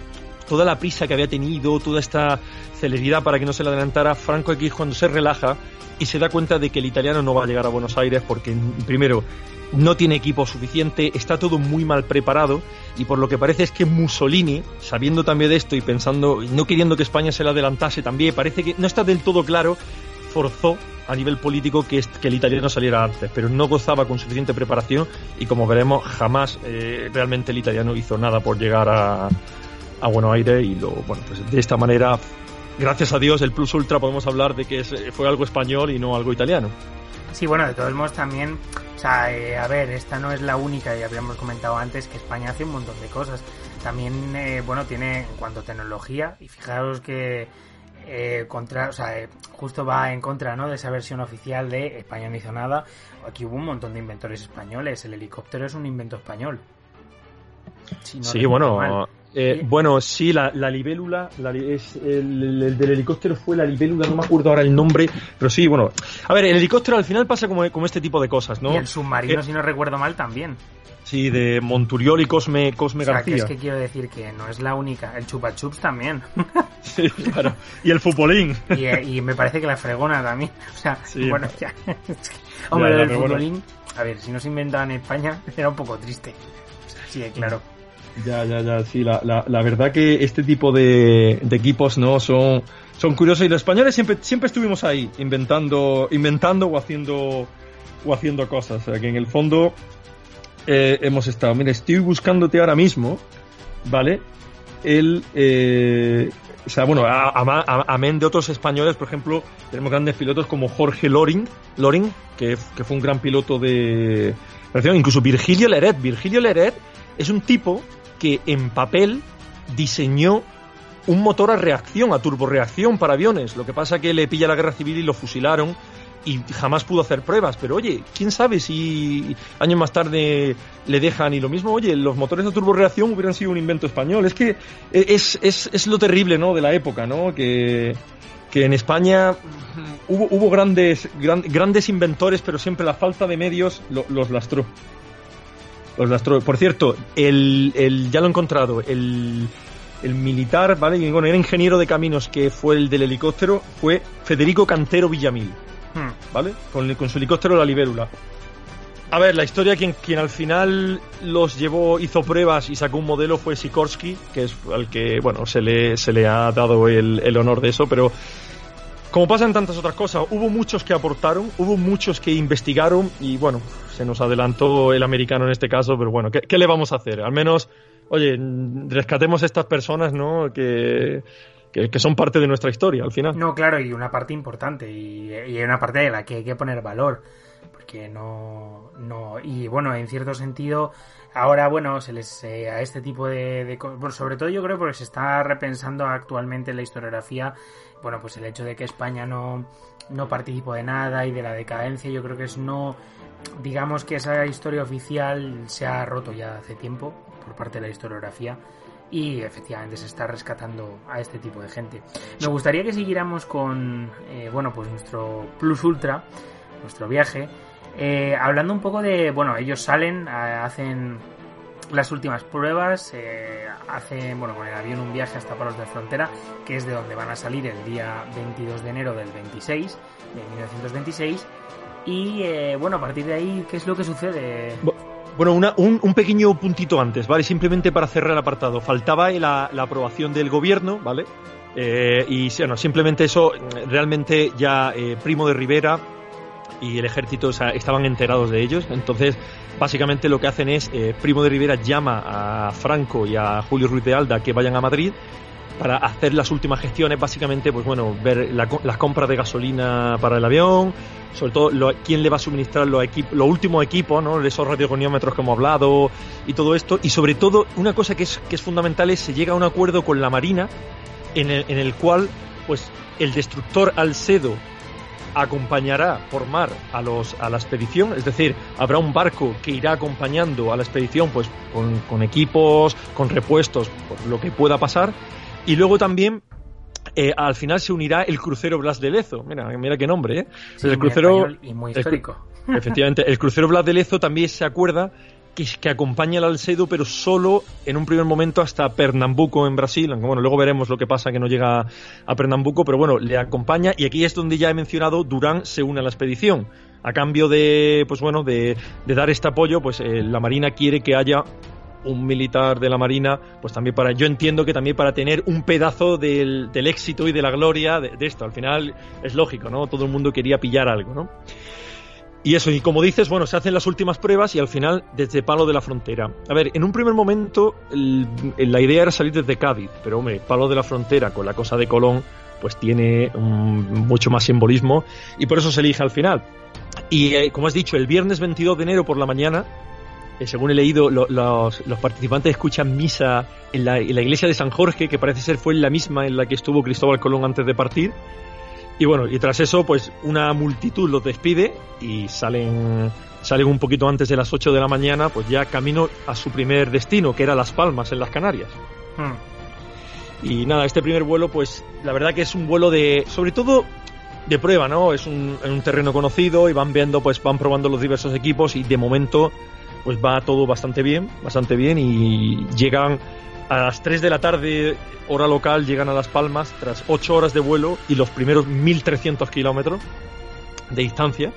toda la prisa que había tenido, toda esta celeridad para que no se le adelantara, Franco aquí cuando se relaja y se da cuenta de que el italiano no va a llegar a Buenos Aires porque, primero, no tiene equipo suficiente, está todo muy mal preparado y por lo que parece es que Mussolini, sabiendo también de esto y pensando, no queriendo que España se le adelantase también, parece que no está del todo claro, forzó a nivel político que, que el italiano saliera antes, pero no gozaba con suficiente preparación y como veremos jamás eh, realmente el italiano hizo nada por llegar a, a Buenos Aires y lo, bueno, pues de esta manera, gracias a Dios, el Plus Ultra podemos hablar de que fue algo español y no algo italiano. Sí, bueno, de todos modos también, o sea, eh, a ver, esta no es la única, ya habíamos comentado antes que España hace un montón de cosas. También, eh, bueno, tiene en cuanto a tecnología, y fijaros que eh, contra, o sea, justo va en contra, ¿no? De esa versión oficial de España no hizo nada. Aquí hubo un montón de inventores españoles, el helicóptero es un invento español. sí, bueno, eh, bueno, sí, la, libélula, es el, del helicóptero fue la libélula, no me acuerdo ahora el nombre, pero sí, bueno. A ver, el helicóptero al final pasa como, como este tipo de cosas, ¿no? Y el submarino, eh, si no recuerdo mal, también. Sí, de Monturiol y Cosme, Cosme o sea, García. Que es que quiero decir que no es la única. El Chupa Chups también. sí, claro. Y el Futbolín. y, y, me parece que la fregona también. O sea, bueno, ya. Hombre, el futbolín, a ver, si no se inventaba en España, era un poco triste. O sea, sí, claro. Ya, ya, ya, sí, la, la, verdad que este tipo de, de, equipos no son, son curiosos y los españoles siempre, siempre estuvimos ahí inventando, inventando o haciendo, o haciendo cosas. O sea que en el fondo eh, hemos estado. Mira, estoy buscándote ahora mismo, ¿vale? El, eh, o sea, bueno, amén de otros españoles, por ejemplo, tenemos grandes pilotos como Jorge Loring, Loring que, que fue un gran piloto de... Incluso Virgilio Leret. Virgilio Leret es un tipo que en papel diseñó un motor a reacción, a turboreacción para aviones. Lo que pasa que le pilla la guerra civil y lo fusilaron y jamás pudo hacer pruebas. Pero oye, quién sabe si años más tarde le dejan y lo mismo, oye, los motores de turboreacción hubieran sido un invento español. Es que es, es, es lo terrible, ¿no? De la época, ¿no? Que, que en España hubo, hubo grandes, grandes inventores, pero siempre la falta de medios los lastró. Por cierto, el, el, ya lo he encontrado. El, el militar, ¿vale? Y, bueno, era ingeniero de caminos que fue el del helicóptero, fue Federico Cantero Villamil, hmm. ¿vale? Con, con, su helicóptero la libélula. A ver, la historia, quien, quien al final los llevó, hizo pruebas y sacó un modelo fue Sikorsky, que es al que, bueno, se le, se le ha dado el, el honor de eso, pero como pasa en tantas otras cosas, hubo muchos que aportaron, hubo muchos que investigaron y bueno, se nos adelantó el americano en este caso, pero bueno, ¿qué, le vamos a hacer? Al menos, oye, rescatemos a estas personas, ¿no? Que, que, son parte de nuestra historia al final. No, claro, y una parte importante y, y una parte de la que hay que poner valor, porque no, no, y bueno, en cierto sentido, ahora, bueno, se les, eh, a este tipo de, de, sobre todo yo creo porque se está repensando actualmente la historiografía bueno, pues el hecho de que España no, no participó de nada y de la decadencia, yo creo que es no, digamos que esa historia oficial se ha roto ya hace tiempo por parte de la historiografía y efectivamente se está rescatando a este tipo de gente. Me gustaría que siguiéramos con, eh, bueno, pues nuestro Plus Ultra, nuestro viaje, eh, hablando un poco de, bueno, ellos salen, hacen las últimas pruebas, eh, hacen bueno, con el avión un viaje hasta Palos de Frontera, que es de donde van a salir el día 22 de enero del 26, de 1926. Y eh, bueno, a partir de ahí, ¿qué es lo que sucede? Bueno, una, un, un, pequeño puntito antes, ¿vale? Simplemente para cerrar el apartado. Faltaba la, la aprobación del gobierno, ¿vale? Eh, y bueno, simplemente eso, realmente ya eh, Primo de Rivera y el ejército o sea, estaban enterados de ellos. Entonces, básicamente lo que hacen es, eh, Primo de Rivera llama a Franco y a Julio Ruiz de Alda que vayan a Madrid para hacer las últimas gestiones, básicamente, pues bueno, ver las compras de gasolina para el avión, sobre todo lo, quién le va a suministrar los, los últimos equipos, ¿no? esos radiogoniómetros que hemos hablado y todo esto, y sobre todo una cosa que es, que es fundamental es se llega a un acuerdo con la Marina en el, en el cual pues el destructor Alcedo acompañará por mar a, los, a la expedición, es decir, habrá un barco que irá acompañando a la expedición pues con, equipos, con repuestos, por lo que pueda pasar, y luego también eh, al final se unirá el crucero Blas de Lezo. Mira, mira qué nombre, ¿eh? el crucero y muy histórico. efectivamente, el crucero Blas de Lezo también se acuerda que, que acompaña al Alcedo, pero solo en un primer momento hasta Pernambuco en Brasil. Bueno, luego veremos lo que pasa que no llega a Pernambuco, pero bueno, le acompaña y aquí es donde ya he mencionado Durán se une a la expedición. A cambio de, pues bueno, de, de dar este apoyo, pues eh, la Marina quiere que haya un militar de la Marina, pues también para, yo entiendo que también para tener un pedazo del, del éxito y de la gloria de, de, esto. Al final es lógico, ¿no? Todo el mundo quería pillar algo, ¿no? Y eso, y como dices, bueno, se hacen las últimas pruebas y al final desde Palo de la Frontera. A ver, en un primer momento la idea era salir desde Cádiz, pero hombre, Palo de la Frontera con la cosa de Colón, pues tiene um, mucho más simbolismo y por eso se elige al final. Y eh, como has dicho, el viernes 22 de enero por la mañana eh, según he leído, lo, los, participantes escuchan misa en la, iglesia de San Jorge, que parece ser fue la misma en la que estuvo Cristóbal Colón antes de partir. Y bueno, y tras eso, pues una multitud los despide y salen, salen un poquito antes de las 8 de la mañana, pues ya camino a su primer destino, que era Las Palmas, en las Canarias. Hmm. Y nada, este primer vuelo, pues la verdad que es un vuelo de, sobre todo de prueba, ¿no? Es un, en un terreno conocido y van viendo, pues van probando los diversos equipos y de momento pues va todo bastante bien, bastante bien y llegan a las 3 de la tarde, hora local, llegan a Las Palmas tras 8 horas de vuelo y los primeros 1300 kilómetros de distancia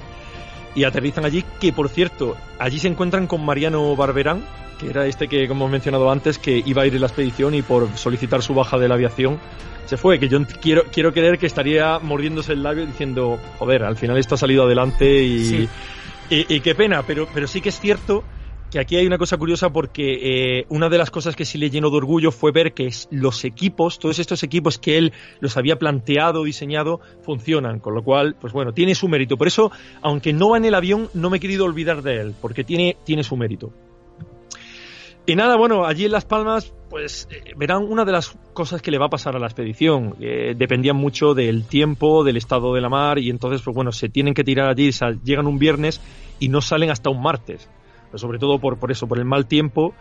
y aterrizan allí, que por cierto, allí se encuentran con Mariano Barberán, que era este que, como hemos mencionado antes, que iba a ir en la expedición y por solicitar su baja de la aviación se fue, que yo quiero, quiero creer que estaría mordiéndose el labio diciendo, joder, al final esto ha salido adelante y... Sí. Y, y, qué pena, pero, pero sí que es cierto que aquí hay una cosa curiosa porque eh, una de las cosas que sí le llenó de orgullo fue ver que los equipos, todos estos equipos que él los había planteado, diseñado, funcionan, con lo cual, pues bueno, tiene su mérito. Por eso, aunque no va en el avión, no me he querido olvidar de él, porque tiene, tiene su mérito. Y nada, bueno, allí en Las Palmas, pues eh, verán una de las cosas que le va a pasar a la expedición. Eh, dependían mucho del tiempo, del estado de la mar, y entonces, pues bueno, se tienen que tirar allí, llegan un viernes y no salen hasta un martes. Sobre todo por, por eso, por el mal tiempo.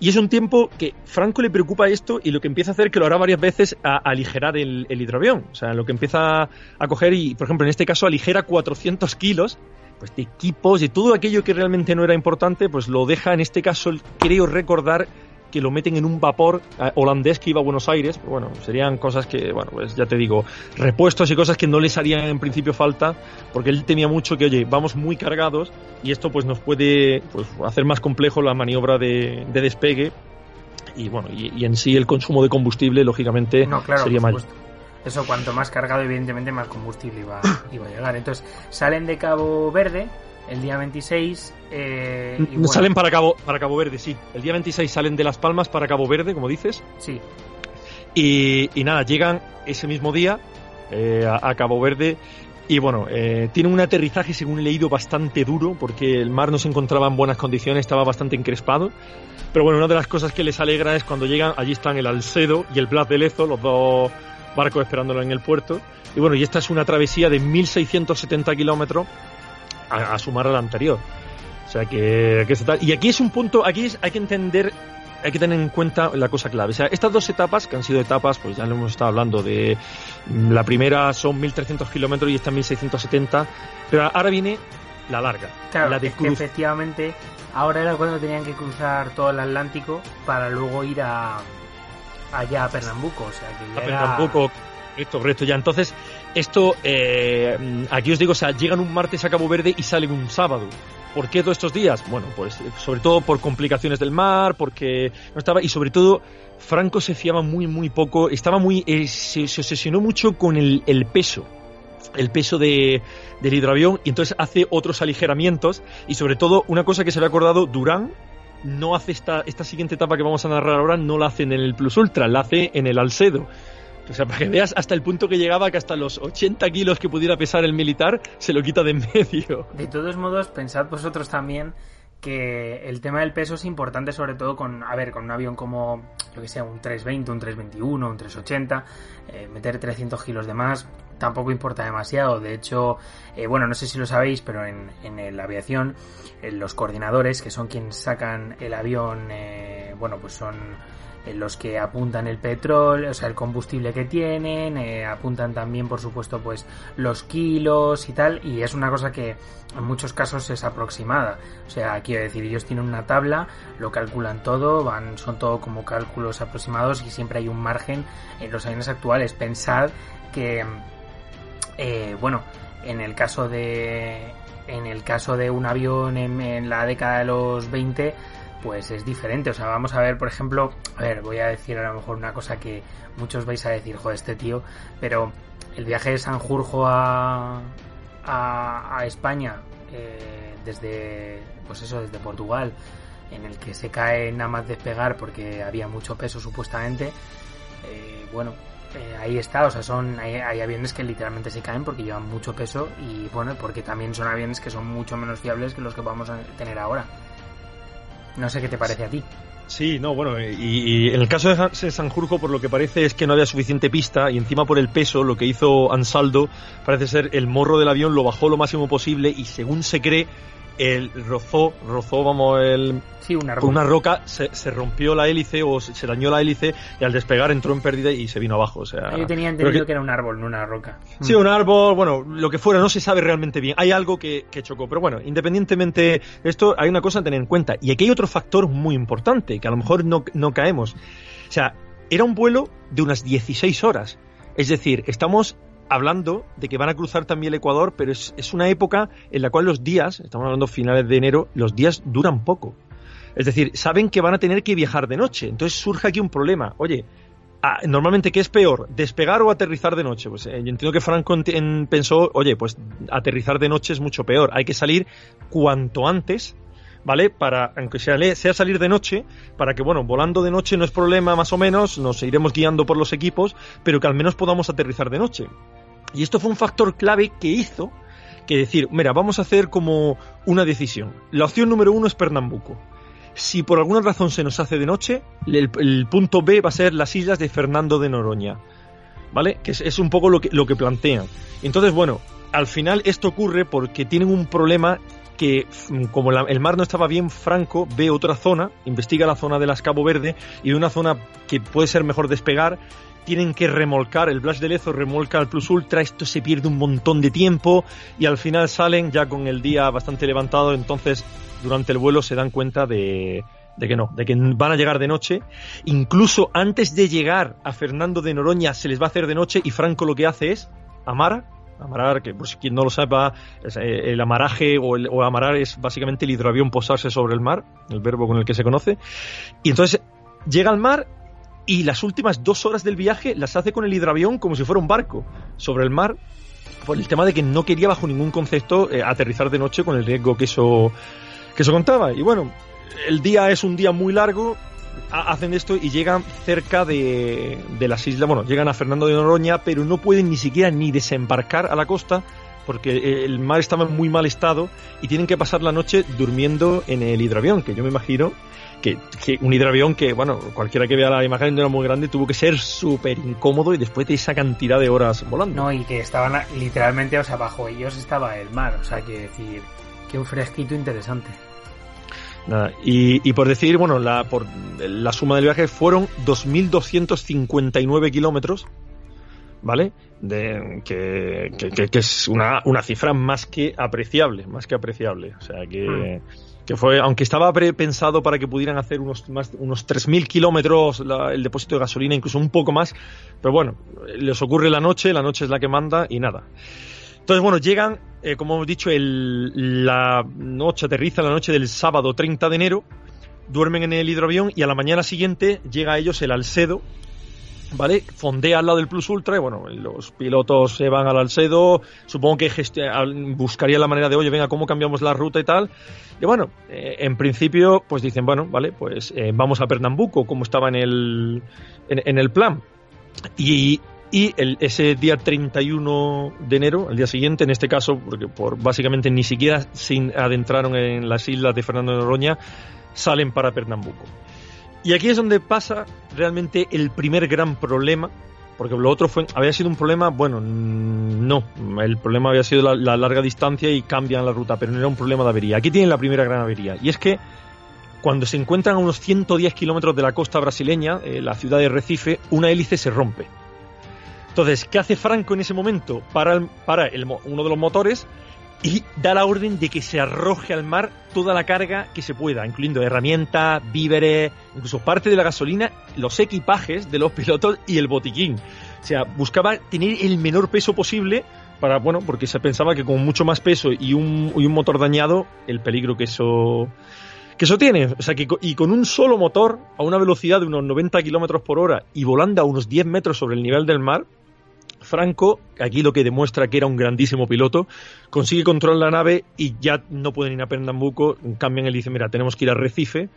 Y es un tiempo que Franco le preocupa esto y lo que empieza a hacer, que lo hará varias veces, a, aligerar el, el, hidroavión. O sea, lo que empieza a coger y, por ejemplo, en este caso aligera 400 kilos pues de equipos, de todo aquello que realmente no era importante, pues lo deja, en este caso, creo recordar que lo meten en un vapor holandés que iba a Buenos Aires. Bueno, serían cosas que, bueno, pues ya te digo, repuestos y cosas que no les harían en principio falta, porque él temía mucho que, oye, vamos muy cargados y esto pues nos puede pues, hacer más complejo la maniobra de, de despegue. Y bueno, y, y, en sí el consumo de combustible, lógicamente, no, claro, sería mayor. Eso, cuanto más cargado, evidentemente, más combustible iba, iba a llegar. Entonces, salen de Cabo Verde el día 26. Eh, y bueno. Salen para Cabo, para Cabo Verde, sí. El día 26 salen de Las Palmas para Cabo Verde, como dices. Sí. Y, y nada, llegan ese mismo día eh, a, a, Cabo Verde. Y bueno, eh, tiene un aterrizaje, según he leído, bastante duro, porque el mar no se encontraba en buenas condiciones, estaba bastante encrespado. Pero bueno, una de las cosas que les alegra es cuando llegan, allí están el Alcedo y el Blas de Lezo, los dos barcos esperándolo en el puerto. Y bueno, y esta es una travesía de 1.670 kilómetros a, a, sumar a la anterior. O sea que, que está, y aquí es un punto, aquí es, hay que entender, hay que tener en cuenta la cosa clave. O sea, estas dos etapas, que han sido etapas, pues ya lo hemos estado hablando de, la primera son 1.300 kilómetros y esta 1.670, pero ahora viene la larga. Claro, la de es que efectivamente, ahora era cuando tenían que cruzar todo el Atlántico para luego ir a allá a Pernambuco, o sea que ya a Pernambuco, correcto, ya entonces esto, eh, aquí os digo, o sea, llegan un martes a Cabo Verde y salen un sábado. ¿Por qué todos estos días? Bueno, pues sobre todo por complicaciones del mar, porque no estaba, y sobre todo Franco se fiaba muy, muy poco, estaba muy, eh, se, se, obsesionó mucho con el, el peso, el peso de, del hidroavión, y entonces hace otros aligeramientos, y sobre todo una cosa que se había acordado, Durán no hace esta, esta siguiente etapa que vamos a narrar ahora, no la hace en el Plus Ultra, la hace en el Alcedo. O sea, para que veas hasta el punto que llegaba que hasta los 80 kilos que pudiera pesar el militar se lo quita de en medio. De todos modos, pensad vosotros también que el tema del peso es importante sobre todo con, a ver, con un avión como, yo que sé, un 320, un 321, un 380, eh, meter 300 kilos de más tampoco importa demasiado. De hecho, eh, bueno, no sé si lo sabéis, pero en, en la aviación, en los coordinadores, que son quienes sacan el avión, eh, bueno, pues son en los que apuntan el petróleo, o sea, el combustible que tienen, eh, apuntan también, por supuesto, pues los kilos y tal, y es una cosa que en muchos casos es aproximada. O sea, quiero decir, ellos tienen una tabla, lo calculan todo, van, son todo como cálculos aproximados y siempre hay un margen en los años actuales. Pensad que, eh, bueno, en el caso de en el caso de un avión en, en la década de los 20 pues es diferente. O sea, vamos a ver, por ejemplo, a ver, voy a decir a lo mejor una cosa que muchos vais a decir, joder, este tío, pero el viaje de Sanjurjo a, a, a España, eh, desde, pues eso, desde Portugal, en el que se cae nada más despegar porque había mucho peso supuestamente, eh, bueno, eh, ahí está, o sea, son hay, hay, aviones que literalmente se caen porque llevan mucho peso y bueno, porque también son aviones que son mucho menos fiables que los que vamos a tener ahora. No sé qué te parece a ti. Sí, no, bueno, y, en el caso de Sanjurjo, por lo que parece es que no había suficiente pista y encima por el peso, lo que hizo Ansaldo, parece ser el morro del avión lo bajó lo máximo posible y según se cree, el rozó, rozó, vamos, el, sí, una roca, una roca se, se, rompió la hélice o se, se, dañó la hélice y al despegar entró en pérdida y se vino abajo. O sea, Yo tenía entendido que... que... era un árbol, no una roca. Sí, un árbol, bueno, lo que fuera, no se sabe realmente bien. Hay algo que, que chocó, pero bueno, independientemente de esto, hay una cosa a tener en cuenta. Y aquí hay otro factor muy importante, que a lo mejor no, no caemos. O sea, era un vuelo de unas 16 horas. Es decir, estamos hablando de que van a cruzar también el Ecuador, pero es, es, una época en la cual los días, estamos hablando finales de enero, los días duran poco. Es decir, saben que van a tener que viajar de noche. Entonces surge aquí un problema. Oye, ah, normalmente, ¿qué es peor? ¿Despegar o aterrizar de noche? Pues eh, yo entiendo que Franco en, pensó, oye, pues aterrizar de noche es mucho peor. Hay que salir cuanto antes ¿vale? Para, aunque sea, sea, salir de noche, para que, bueno, volando de noche no es problema más o menos, nos iremos guiando por los equipos, pero que al menos podamos aterrizar de noche. Y esto fue un factor clave que hizo que decir, mira, vamos a hacer como una decisión. La opción número uno es Pernambuco. Si por alguna razón se nos hace de noche, el, punto B va a ser las islas de Fernando de Noroña. ¿Vale? Que es, un poco lo que, lo que plantean. Entonces, bueno, al final esto ocurre porque tienen un problema que como la, el mar no estaba bien franco, ve otra zona, investiga la zona de las Cabo Verde y ve una zona que puede ser mejor despegar, tienen que remolcar, el Blas de Lezo remolca al Plus Ultra, esto se pierde un montón de tiempo y al final salen ya con el día bastante levantado, entonces durante el vuelo se dan cuenta de, de que no, de que van a llegar de noche. Incluso antes de llegar a Fernando de Noroña se les va a hacer de noche y Franco lo que hace es amara, Amarar, que por si quien no lo sepa, el amaraje o, el, o, amarar es básicamente el hidroavión posarse sobre el mar, el verbo con el que se conoce. Y entonces llega al mar y las últimas dos horas del viaje las hace con el hidroavión como si fuera un barco sobre el mar por el tema de que no quería bajo ningún concepto eh, aterrizar de noche con el riesgo que eso, que eso contaba. Y bueno, el día es un día muy largo, hacen esto y llegan cerca de, de, las islas, bueno, llegan a Fernando de Noroña, pero no pueden ni siquiera ni desembarcar a la costa porque el mar estaba en muy mal estado y tienen que pasar la noche durmiendo en el hidroavión, que yo me imagino que, que un hidroavión que, bueno, cualquiera que vea la imagen no era muy grande, tuvo que ser súper incómodo y después de esa cantidad de horas volando. No, y que estaban literalmente, o sea, bajo ellos estaba el mar, o sea, que decir, que un fresquito interesante. Nada. Y, y, por decir, bueno, la, por la suma del viaje fueron 2.259 kilómetros, ¿vale? De, que, que, que, es una, una cifra más que apreciable, más que apreciable. O sea, que, mm. Que fue, aunque estaba pensado para que pudieran hacer unos, más, unos 3.000 kilómetros el depósito de gasolina, incluso un poco más, pero bueno, les ocurre la noche, la noche es la que manda y nada. Entonces, bueno, llegan, eh, como hemos dicho, el, la noche, aterriza la noche del sábado 30 de enero, duermen en el hidroavión y a la mañana siguiente llega a ellos el Alcedo, ¿vale? Fondea al lado del Plus Ultra y bueno, los pilotos se van al Alcedo, supongo que buscaría la manera de, oye, venga, ¿cómo cambiamos la ruta y tal? Y bueno, eh, en principio, pues dicen, bueno, vale, pues eh, vamos a Pernambuco, como estaba en el, en, el plan. Y, y el, ese día 31 de enero, el día siguiente, en este caso, porque por básicamente ni siquiera se adentraron en las islas de Fernando de Noroña, salen para Pernambuco. Y aquí es donde pasa realmente el primer gran problema, porque lo otro fue, había sido un problema, bueno, no, el problema había sido la, la larga distancia y cambian la ruta, pero no era un problema de avería. Aquí tienen la primera gran avería, y es que cuando se encuentran a unos 110 kilómetros de la costa brasileña, eh, la ciudad de Recife, una hélice se rompe. Entonces, ¿qué hace Franco en ese momento? Para, para uno de los motores y da la orden de que se arroje al mar toda la carga que se pueda, incluyendo herramientas, víveres, incluso parte de la gasolina, los equipajes de los pilotos y el botiquín. O sea, buscaba tener el menor peso posible para, bueno, porque se pensaba que con mucho más peso y un, y un motor dañado, el peligro que eso, que eso tiene. O sea, que y con un solo motor, a una velocidad de unos 90 kilómetros por hora y volando a unos 10 metros sobre el nivel del mar, Franco, aquí lo que demuestra que era un grandísimo piloto, consigue controlar la nave y ya no pueden ir a Pernambuco, cambian y dice, mira, tenemos que ir a Recife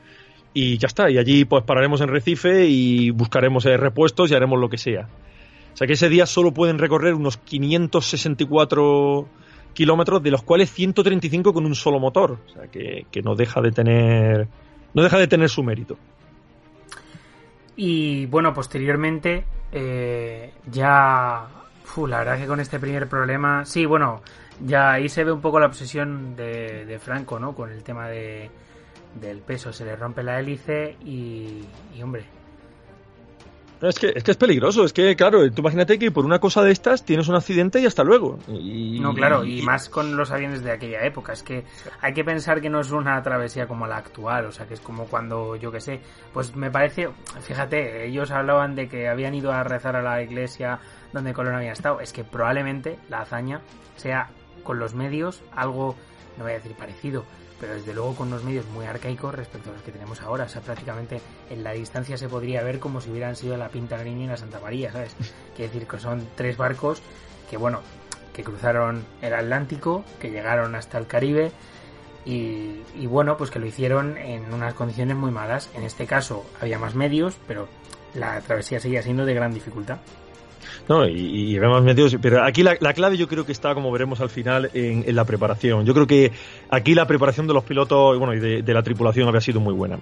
y ya está, y allí pues pararemos en Recife y buscaremos eh, repuestos y haremos lo que sea. O sea que ese día solo pueden recorrer unos 564 kilómetros, de los cuales 135 con un solo motor. O sea que, que no deja de tener. No deja de tener su mérito. Y bueno, posteriormente, eh, ya. La verdad que con este primer problema. Sí, bueno, ya ahí se ve un poco la obsesión de, de Franco, ¿no? Con el tema de, del peso. Se le rompe la hélice y, y hombre, es que, es que es peligroso, es que, claro, tú imagínate que por una cosa de estas tienes un accidente y hasta luego. Y, no, claro, y, más con los aviones de aquella época. Es que hay que pensar que no es una travesía como la actual, o sea, que es como cuando, yo que sé, pues me parece, fíjate, ellos hablaban de que habían ido a rezar a la iglesia donde Colón había estado. Es que probablemente la hazaña sea con los medios algo, no voy a decir parecido, pero desde luego con unos medios muy arcaicos respecto a los que tenemos ahora. O sea, prácticamente en la distancia se podría ver como si hubieran sido la Pinta Niña y la Santa María, ¿sabes? Quiere decir que son tres barcos que, bueno, que cruzaron el Atlántico, que llegaron hasta el Caribe y, y, bueno, pues que lo hicieron en unas condiciones muy malas. En este caso había más medios, pero la travesía seguía siendo de gran dificultad. No, y, vemos medios, pero aquí la, clave yo creo que está, como veremos al final, en, la preparación. Yo creo que aquí la preparación de los pilotos bueno, y de, la tripulación había sido muy buena.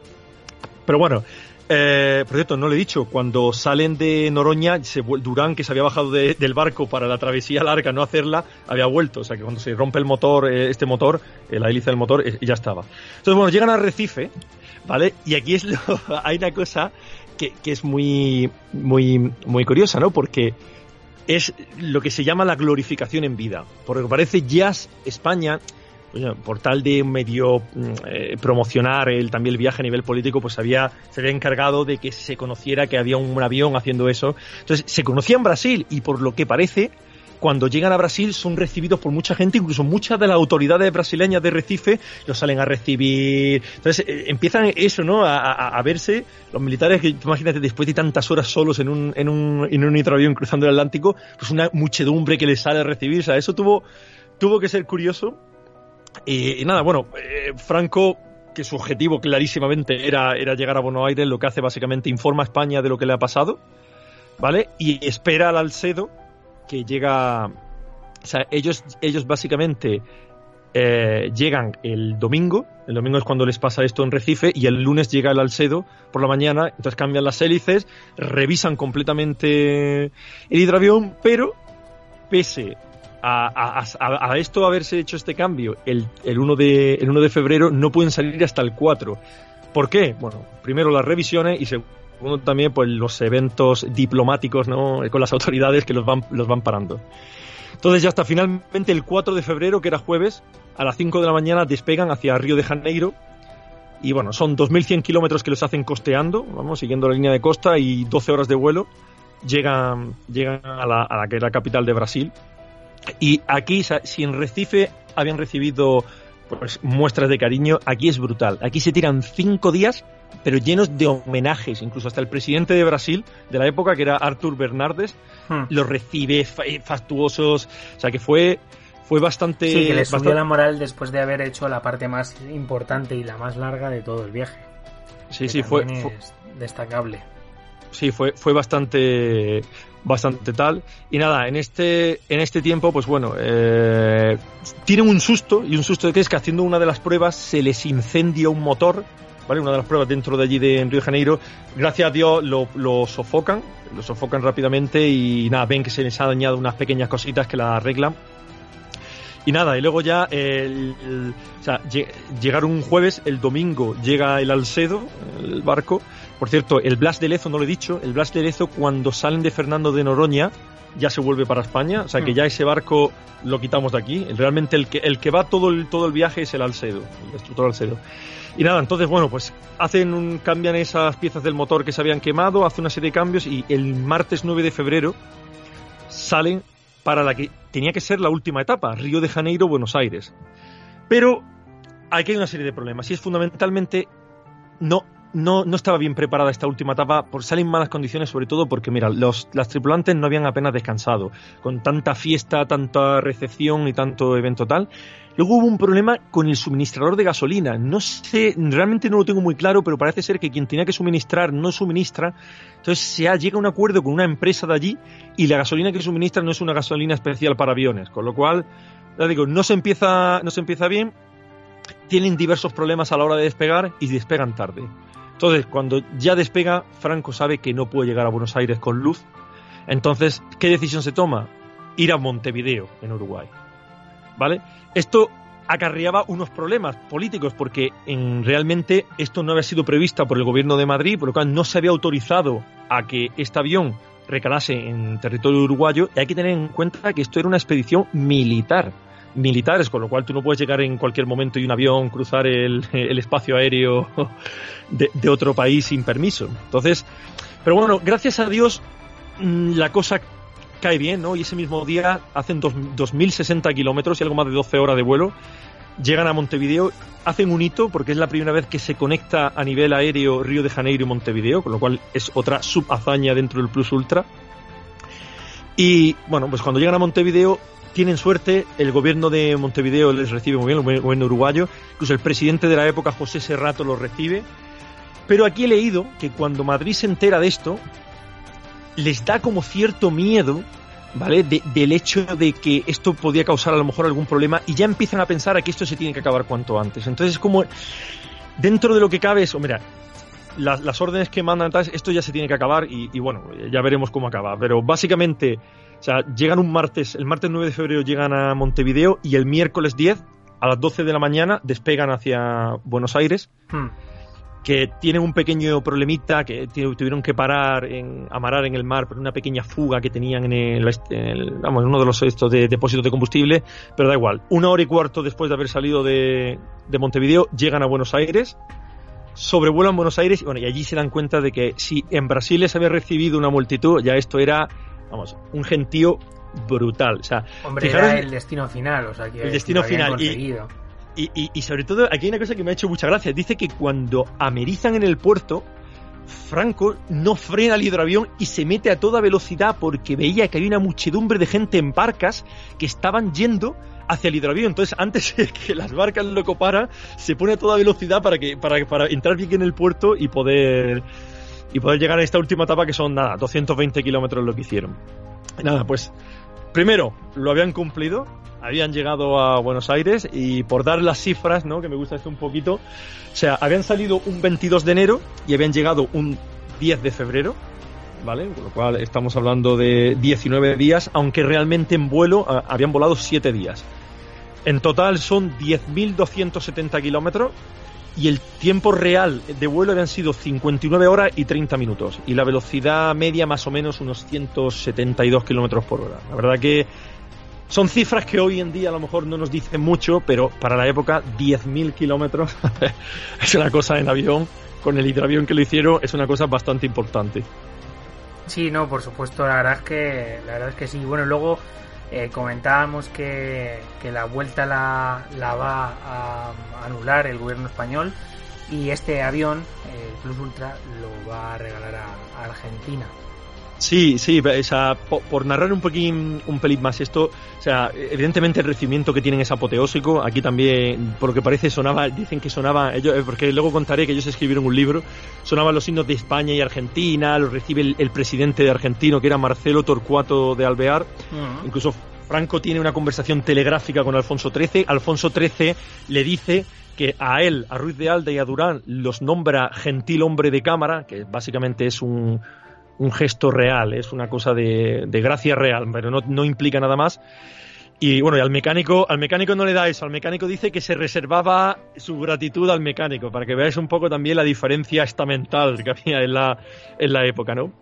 Pero bueno, eh, por cierto, no lo he dicho, cuando salen de Noroña, se, Durán, que se había bajado del barco para la travesía larga, no hacerla, había vuelto. O sea que cuando se rompe el motor, eh, este motor, eh, la hélice del motor, ya estaba. Entonces, bueno, llegan a Recife, ¿vale? Y aquí es lo, hay una cosa que, es muy, muy, muy curiosa, ¿no? Porque es lo que se llama la glorificación en vida. Porque parece Jazz España, por tal de medio mm, eh, promocionar el, también el viaje a nivel político, pues había, se había encargado de que se conociera que había un avión haciendo eso. Entonces, se conocía en Brasil y por lo que parece, cuando llegan a Brasil son recibidos por mucha gente, incluso muchas de las autoridades brasileñas de Recife los salen a recibir. Entonces eh, empiezan eso, ¿no? A, verse los militares que, imagínate, después de tantas horas solos en un, en un, en un hidroavión cruzando el Atlántico, pues una muchedumbre que les sale a recibir. O sea, eso tuvo, tuvo que ser curioso. Y, nada, bueno, eh, Franco que su objetivo clarísimamente era, era llegar a Buenos Aires, lo que hace básicamente informa a España de lo que le ha pasado, ¿vale? Y espera al Alcedo, que llega. O sea, ellos, ellos básicamente eh, llegan el domingo, el domingo es cuando les pasa esto en Recife, y el lunes llega el Alcedo por la mañana, entonces cambian las hélices, revisan completamente el hidroavión, pero pese a, a, esto haberse hecho este cambio el, el, 1 de, el 1 de febrero, no pueden salir hasta el 4. ¿Por qué? Bueno, primero las revisiones y segundo uno también pues los eventos diplomáticos ¿no? con las autoridades que los van, los van parando. Entonces ya hasta finalmente el 4 de febrero, que era jueves, a las 5 de la mañana despegan hacia Río de Janeiro. Y bueno, son 2.100 kilómetros que los hacen costeando, vamos, siguiendo la línea de costa y 12 horas de vuelo. Llegan, llegan a, la, a la que es la capital de Brasil. Y aquí, si en Recife habían recibido pues, muestras de cariño, aquí es brutal. Aquí se tiran 5 días pero llenos de homenajes. Incluso hasta el presidente de Brasil de la época, que era Artur Bernardes, hmm. los recibe eh, fastuosos. O sea que fue, fue bastante. Sí, que le subió la moral después de haber hecho la parte más importante y la más larga de todo el viaje. Sí, sí, fue, destacable. Sí, fue, fue bastante bastante tal y nada en este en este tiempo pues bueno eh, tienen un susto y un susto de que es que haciendo una de las pruebas se les incendia un motor una de las pruebas dentro de allí de Río de Janeiro. Gracias a Dios lo, lo, sofocan, lo sofocan rápidamente y nada, ven que se les ha dañado unas pequeñas cositas que la arreglan. Y nada, y luego ya, el, o sea, llegaron un jueves, el domingo llega el Alcedo, el barco. Por cierto, el Blas de Lezo, no lo he dicho, el Blas de Lezo cuando salen de Fernando de Noroña ya se vuelve para España, o sea que mm. ya ese barco lo quitamos de aquí. Realmente el que, el que va todo el, todo el viaje es el Alcedo, el destructor Alcedo. Y nada, entonces, bueno, pues hacen un, cambian esas piezas del motor que se habían quemado, hace una serie de cambios y el martes 9 de febrero salen para la que tenía que ser la última etapa, Río de Janeiro, Buenos Aires. Pero aquí hay una serie de problemas y es fundamentalmente no no, estaba bien preparada esta última etapa, por salir en malas condiciones, sobre todo porque, mira, los, las tripulantes no habían apenas descansado, con tanta fiesta, tanta recepción y tanto evento tal. Luego hubo un problema con el suministrador de gasolina. No sé, realmente no lo tengo muy claro, pero parece ser que quien tenía que suministrar no suministra. Entonces se llega a un acuerdo con una empresa de allí y la gasolina que suministra no es una gasolina especial para aviones. Con lo cual, ya digo, no se empieza, no se empieza bien. Tienen diversos problemas a la hora de despegar y despegan tarde. Entonces, cuando ya despega, Franco sabe que no puede llegar a Buenos Aires con luz. Entonces, ¿qué decisión se toma? Ir a Montevideo, en Uruguay. ¿Vale? Esto acarreaba unos problemas políticos porque en, realmente esto no había sido previsto por el gobierno de Madrid, por lo cual no se había autorizado a que este avión recalase en territorio uruguayo y hay que tener en cuenta que esto era una expedición militar militares, con lo cual tú no puedes llegar en cualquier momento y un avión cruzar el, espacio aéreo de, otro país sin permiso. Entonces, pero bueno, gracias a Dios mm, la cosa cae bien, ¿no? Y ese mismo día hacen dos, 2.060 kilómetros y algo más de 12 horas de vuelo. Llegan a Montevideo, hacen un hito porque es la primera vez que se conecta a nivel aéreo Río de Janeiro y Montevideo, con lo cual es otra subhazaña dentro del Plus Ultra. Y bueno, pues cuando llegan a Montevideo tienen suerte, el gobierno de Montevideo les recibe muy bien, el gobierno uruguayo, incluso el presidente de la época, José Serrato, los recibe. Pero aquí he leído que cuando Madrid se entera de esto, les da como cierto miedo, ¿vale? del hecho de que esto podía causar a lo mejor algún problema y ya empiezan a pensar a que esto se tiene que acabar cuanto antes. Entonces es como, dentro de lo que cabe eso, mira, las, órdenes que mandan, esto ya se tiene que acabar y, y bueno, ya veremos cómo acaba. Pero básicamente o sea, llegan un martes, el martes 9 de febrero llegan a Montevideo y el miércoles 10 a las 12 de la mañana despegan hacia Buenos Aires. Hmm. Que tienen un pequeño problemita, que tuvieron que parar, en, amarar en el mar por una pequeña fuga que tenían en, el, vamos, uno de los estos de depósitos de combustible, pero da igual. Una hora y cuarto después de haber salido de, de Montevideo, llegan a Buenos Aires, sobrevuelan Buenos Aires y, bueno, y allí se dan cuenta de que si en Brasil les había recibido una multitud, ya esto era vamos, un gentío brutal. O sea, Hombre, era el destino final, o sea, que el destino final. Y, y, y, sobre todo, aquí hay una cosa que me ha hecho mucha gracia. Dice que cuando amerizan en el puerto, Franco no frena el hidroavión y se mete a toda velocidad porque veía que había una muchedumbre de gente en barcas que estaban yendo hacia el hidroavión. Entonces, antes de que las barcas lo coparan, se pone a toda velocidad para, que, para, para entrar bien en el puerto y poder y poder llegar a esta última etapa que son nada, 220 kilómetros lo que hicieron. Nada, pues primero lo habían cumplido, habían llegado a Buenos Aires y por dar las cifras, ¿no? Que me gusta esto un poquito, o sea, habían salido un 22 de enero y habían llegado un 10 de febrero, ¿vale? Con lo cual estamos hablando de 19 días, aunque realmente en vuelo habían volado 7 días. En total son 10.270 kilómetros y el tiempo real de vuelo habían sido 59 horas y 30 minutos y la velocidad media más o menos unos 172 kilómetros por hora. La verdad que son cifras que hoy en día a lo mejor no nos dicen mucho, pero para la época 10.000 kilómetros es una cosa en avión, con el hidroavión que lo hicieron es una cosa bastante importante. Sí, no, por supuesto, la verdad es que, la verdad es que sí. Bueno, luego eh, comentábamos que, la vuelta la, la, va a anular el gobierno español y este avión, el Plus Ultra, lo va a regalar a, Argentina. Sí, sí, o sea, por, narrar un poquín, un pelín más esto, o sea, evidentemente el recibimiento que tienen es apoteósico. Aquí también, por lo que parece, sonaba, dicen que sonaba, ellos, eh, porque luego contaré que ellos escribieron un libro, sonaban los himnos de España y Argentina, lo recibe el, presidente de Argentino, que era Marcelo Torcuato de Alvear. Incluso Franco tiene una conversación telegráfica con Alfonso XIII. Alfonso XIII le dice que a él, a Ruiz de Alda y a Durán los nombra gentil hombre de cámara, que básicamente es un, un gesto real, es una cosa de, gracia real, pero no, no, implica nada más. Y bueno, y al mecánico, al mecánico no le da eso, al mecánico dice que se reservaba su gratitud al mecánico, para que veáis un poco también la diferencia estamental que había en la, en la época, ¿no?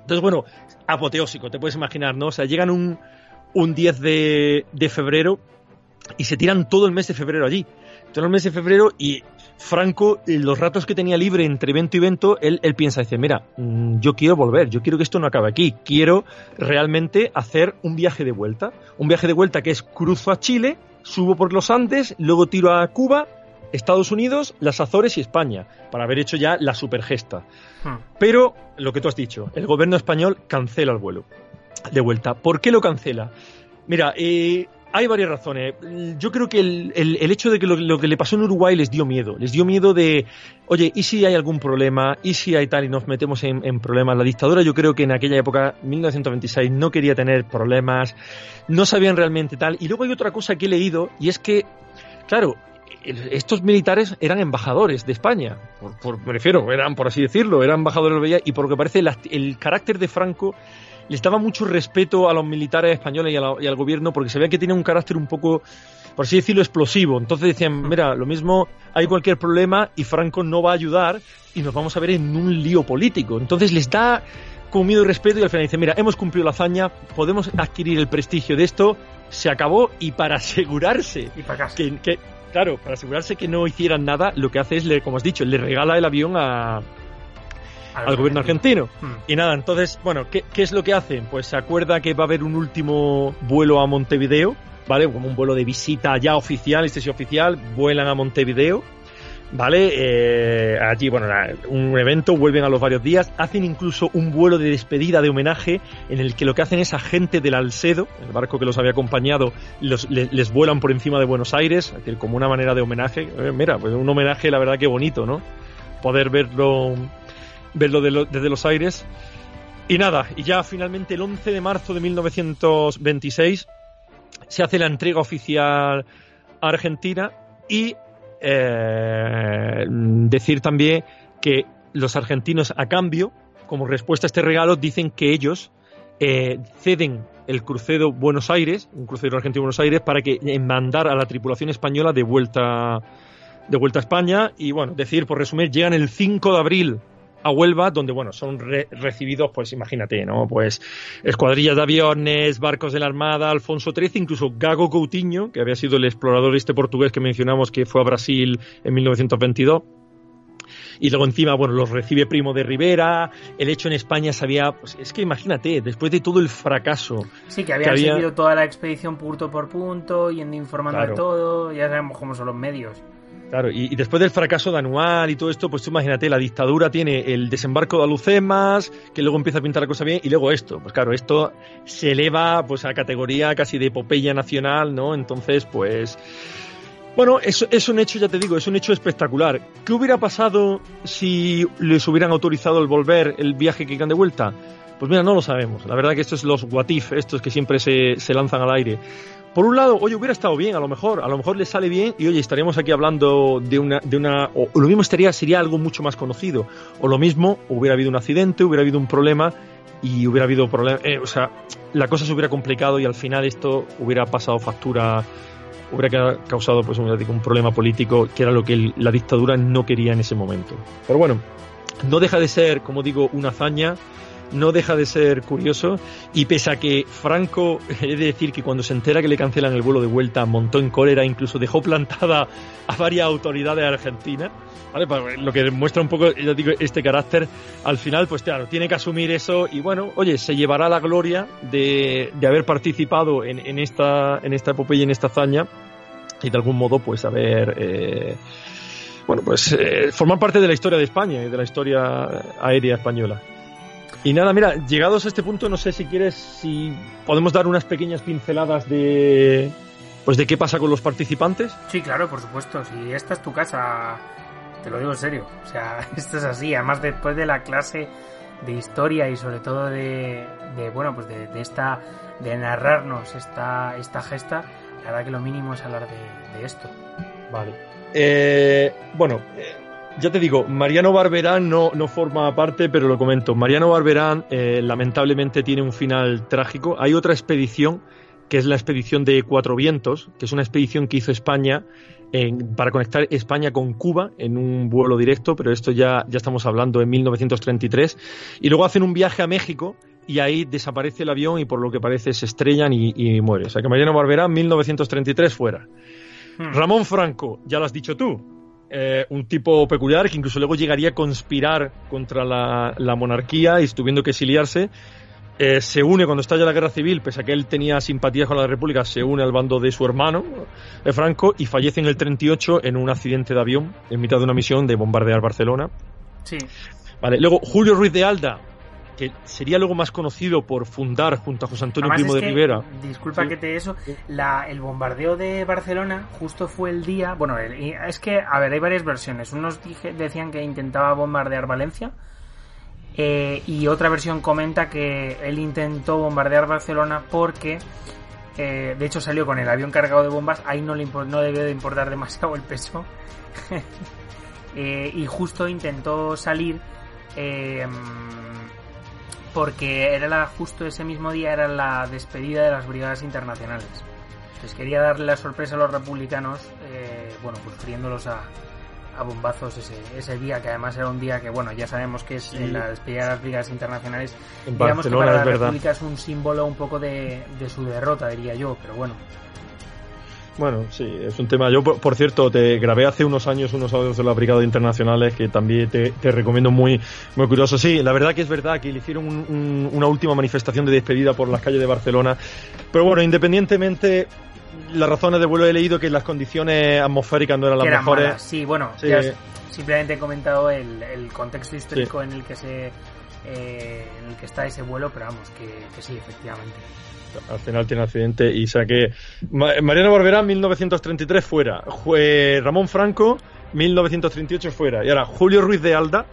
Entonces, bueno, apoteósico, te puedes imaginar, ¿no? O sea, llegan un, un 10 de, de febrero y se tiran todo el mes de febrero allí. Todo el mes de febrero y Franco, los ratos que tenía libre entre evento y evento, él, él piensa, dice, mira, mm, yo quiero volver, yo quiero que esto no acabe aquí, quiero realmente hacer un viaje de vuelta. Un viaje de vuelta que es cruzo a Chile, subo por los Andes, luego tiro a Cuba, Estados Unidos, las Azores y España, para haber hecho ya la supergesta. Hmm. Pero, lo que tú has dicho, el gobierno español cancela el vuelo de vuelta. ¿Por qué lo cancela? Mira, eh, hay varias razones. Yo creo que el, hecho de que lo, que le pasó en Uruguay les dio miedo. Les dio miedo de, oye, ¿y si hay algún problema? ¿Y si hay tal y nos metemos en, problemas? La dictadura yo creo que en aquella época, 1926, no quería tener problemas, no sabían realmente tal. Y luego hay otra cosa que he leído y es que, claro, estos militares eran embajadores de España, por, por- me refiero, eran, por así decirlo, eran embajadores de Bella y por lo que parece el carácter de Franco les daba mucho respeto a los militares españoles y, a la- y al gobierno porque se veía que tienen un carácter un poco, por así decirlo, explosivo. Entonces decían, mira, lo mismo hay cualquier problema y Franco no va a ayudar y nos vamos a ver en un lío político. Entonces les da con miedo y respeto y al final dicen, mira, hemos cumplido la hazaña, podemos adquirir el prestigio de esto, se acabó y para asegurarse Y para casa. que, que- claro, para asegurarse que no hicieran nada, lo que hace es, le, como has dicho, le regala el avión a- al gobierno argentino. Y nada, entonces, bueno, ¿qué, qué es lo que hacen? Pues se acuerda que va a haber un último vuelo a Montevideo, ¿vale? Como un vuelo de visita ya oficial, este sí oficial, vuelan a Montevideo, ¿vale? Eh, allí, bueno, un evento, vuelven a los varios días, hacen incluso un vuelo de despedida, de homenaje, en el que lo que hacen es a gente del Alcedo, el barco que los había acompañado, los- le- les, vuelan por encima de Buenos Aires, es decir, como una manera de homenaje. Eh, mira, pues un homenaje, la verdad que bonito, ¿no? Poder verlo verlo de desde los aires. Y nada, y ya finalmente el 11 de marzo de 1926 se hace la entrega oficial a Argentina y eh, decir también que los argentinos a cambio, como respuesta a este regalo, dicen que ellos eh, ceden el crucero Buenos Aires, un crucero argentino Buenos Aires, para que eh, mandar a la tripulación española de vuelta de vuelta a España y bueno, decir por resumir, llegan el 5 de abril a Huelva, donde bueno, son re- recibidos, pues imagínate, ¿no? Pues escuadrillas de aviones, barcos de la Armada, Alfonso XIII, incluso Gago Coutinho, que había sido el explorador este portugués que mencionamos que fue a Brasil en 1922. Y luego encima, bueno, los recibe Primo de Rivera, el hecho en España sabía, pues es que imagínate, después de todo el fracaso, Sí, que habían que había- seguido toda la expedición punto por punto, yendo informando Claro. de todo, ya sabemos cómo son los medios. Claro, y, después del fracaso de Anual y todo esto, pues tú imagínate, la dictadura tiene el desembarco de Alucemas, que luego empieza a pintar la cosa bien, y luego esto. Pues claro, esto se eleva pues a categoría casi de epopeya nacional, ¿no? Entonces, pues. Bueno, es, es un hecho, ya te digo, es un hecho espectacular. ¿Qué hubiera pasado si les hubieran autorizado el volver, el viaje que iban de vuelta? Pues mira, no lo sabemos. La verdad que estos es los what if, estos que siempre se, se lanzan al aire. Por un lado, oye, hubiera estado bien, a lo mejor, a lo mejor les sale bien y oye, estaríamos aquí hablando de una, de una, o lo mismo estaría, sería algo mucho más conocido, o lo mismo, hubiera habido un accidente, hubiera habido un problema y hubiera habido problema, o sea, la cosa se hubiera complicado y al final esto hubiera pasado factura, hubiera ca- causado pues un, problema político que era lo que la dictadura no quería en ese momento. Pero bueno, no deja de ser, como digo, una hazaña, no deja de ser curioso y pese a que Franco, he de decir que cuando se entera que le cancelan el vuelo de vuelta, montó en cólera, incluso dejó plantada a varias autoridades argentinas, ¿vale? Para- Lo que demuestra un poco, digo, este carácter, al final, pues claro, tiene que asumir eso y bueno, oye, se llevará la gloria de, de haber participado en, en esta, en esta epopeya, en esta hazaña y de algún modo, pues haber... eh, bueno, pues eh, formar parte de la historia de España y de la historia aérea española. Y nada, mira, llegados a este punto, no sé si quieres, si podemos dar unas pequeñas pinceladas de, pues de qué pasa con los participantes. Sí, claro, por supuesto. Si esta es tu casa, te lo digo en serio. O sea, esto es así. Además, después de la clase de historia y sobre todo de, de bueno, pues de, de esta, de narrarnos esta, esta gesta, la verdad que lo mínimo es hablar de, de esto. Vale. Eh, bueno, eh, ya te digo, Mariano Barberán no, no forma parte, pero lo comento. Mariano Barberán eh, lamentablemente tiene un final trágico. Hay otra expedición que es la expedición de Cuatro Vientos, que es una expedición que hizo España para conectar España con Cuba en un vuelo directo, pero esto ya, ya estamos hablando en 1933. Y luego hacen un viaje a México y ahí desaparece el avión y por lo que parece se estrellan y, muere. O sea que Mariano Barberá, 1933 fuera. Hmm. Ramón Franco, ya lo has dicho tú, eh, un tipo peculiar que incluso luego llegaría a conspirar contra la, la monarquía y estuviendo que exiliarse eh, se une cuando estalla la guerra civil, pese a que él tenía simpatías con la República, se une al bando de su hermano, de Franco, y fallece en el 38 en un accidente de avión en mitad de una misión de bombardear Barcelona. Sí. Vale, luego Julio Ruiz de Alda, que sería luego más conocido por fundar junto a José Antonio Primo de Rivera. Disculpa que te eso, el bombardeo de Barcelona justo fue el día, bueno, es que, a ver, hay varias versiones. Unos decían que intentaba bombardear Valencia, eh, y otra versión comenta que él intentó bombardear Barcelona porque, eh, de hecho, salió con el avión cargado de bombas. Ahí no, le no debió de importar demasiado el peso. Eh, y justo intentó salir porque era la, justo ese mismo día era la despedida de las brigadas internacionales. Entonces quería darle la sorpresa a los republicanos, bueno, pues friéndolos a, a bombazos ese, ese día, que además era un día que, bueno, ya sabemos que es en la despedida de las brigadas internacionales. digamos que para la República es un símbolo un poco de, su derrota, diría yo, pero bueno. Bueno, sí, es un tema. Yo, por, cierto, te grabé hace unos años unos audios de las brigadas internacionales que también te, recomiendo muy, muy curioso. Sí, la verdad que es verdad que le hicieron una última manifestación de despedida por las calles de Barcelona. Pero bueno, independientemente, las razones de vuelo he leído que las condiciones atmosféricas no eran las mejores. Sí, bueno, simplemente he comentado el, contexto histórico en el que se eh, en el que está ese vuelo, pero vamos, que, sí, efectivamente. Al final tiene accidente y saqué. Mariano Barberá, 1933 fuera. Ramón Franco, 1938 fuera. Y ahora, Julio Ruiz de Alda,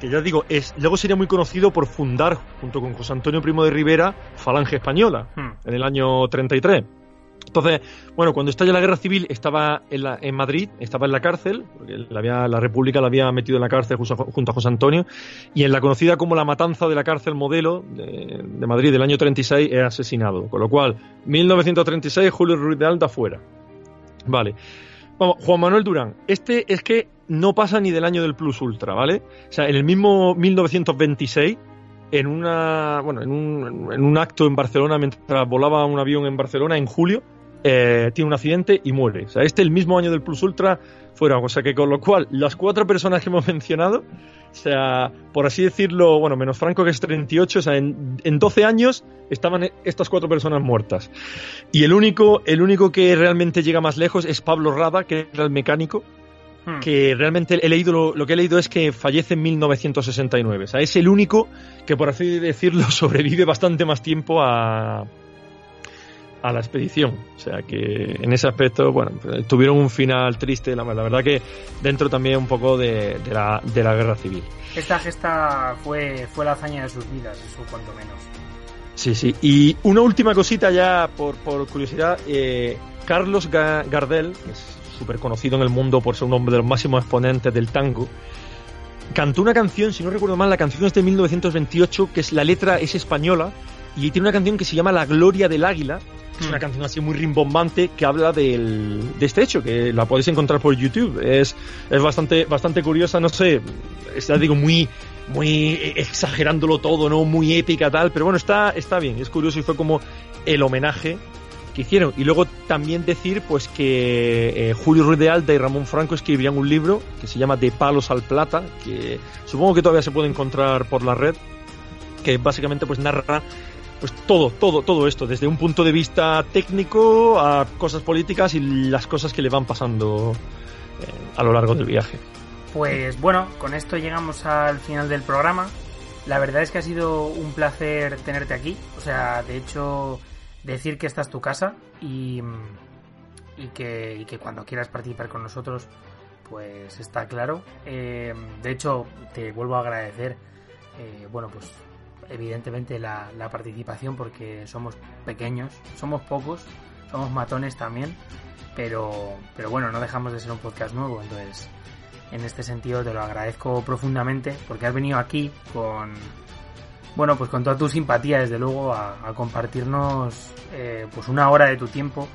que ya digo, es, luego sería muy conocido por fundar, junto con José Antonio Primo de Rivera, Falange Española, en el año 33. Entonces, bueno, cuando estalla la guerra civil estaba en, Madrid, estaba en la cárcel, porque la, la República la había metido en la cárcel junto a, José Antonio, y en la conocida como la matanza de la cárcel modelo de, Madrid del año 36 es asesinado. Con lo cual, 1936, Julio Ruiz de Alda fuera. Vale. Vamos, Juan Manuel Durán, este es que no pasa ni del año del Plus Ultra, ¿vale? O sea, en el mismo 1926 en una bueno en un, en un acto en Barcelona mientras volaba un avión en Barcelona en julio eh, tiene un accidente y muere. O sea, este el mismo año del Plus Ultra fuera. O sea que con lo cual, las cuatro personas que hemos mencionado, o sea, por así decirlo, bueno, menos Franco que es 38, o sea, en, en 12 años estaban estas cuatro personas muertas. Y el único, el único que realmente llega más lejos es Pablo Rada, que era el mecánico, Hmm. que realmente he leído lo, que he leído es que fallece en 1969. O sea, es el único que, por así decirlo, sobrevive bastante más tiempo a, a la expedición. O sea que en ese aspecto, bueno, tuvieron un final triste. La, verdad que dentro también un poco de, la, de la guerra civil. Esta gesta fue, fue la hazaña de sus vidas, eso cuanto menos. Sí, sí. Y una última cosita ya por, por curiosidad. Eh, Carlos Gardel, que es súper conocido en el mundo por ser un hombre de los máximos exponentes del tango, cantó una canción, si no recuerdo mal, la canción es de 1928, que es la letra es española, y tiene una canción que se llama La Gloria del Águila, es una canción así muy rimbombante que habla del, de este hecho, que la podéis encontrar por YouTube. Es, es bastante, bastante curiosa, no sé, está, digo, muy, muy exagerándolo todo, ¿no? Muy épica tal, pero bueno, está, está bien, es curioso y fue como el homenaje que hicieron. Y luego también decir pues que eh, Julio Ruiz de Alda y Ramón Franco escribirían un libro que se llama De palos al plata, que supongo que todavía se puede encontrar por la red, que básicamente pues narra pues todo, todo, todo esto, desde un punto de vista técnico a cosas políticas y las cosas que le van pasando eh, a lo largo del viaje. Pues bueno, con esto llegamos al final del programa. La verdad es que ha sido un placer tenerte aquí. O sea, de hecho, decir que esta es tu casa y, y, que, que cuando quieras participar con nosotros, pues está claro. Eh, de hecho, te vuelvo a agradecer, eh, bueno, pues evidentemente la, participación porque somos pequeños, somos pocos, somos matones también, pero, pero bueno, no dejamos de ser un podcast nuevo, entonces en este sentido te lo agradezco profundamente porque has venido aquí con bueno, pues con toda tu simpatía, desde luego, a, compartirnos eh, pues una hora de tu tiempo,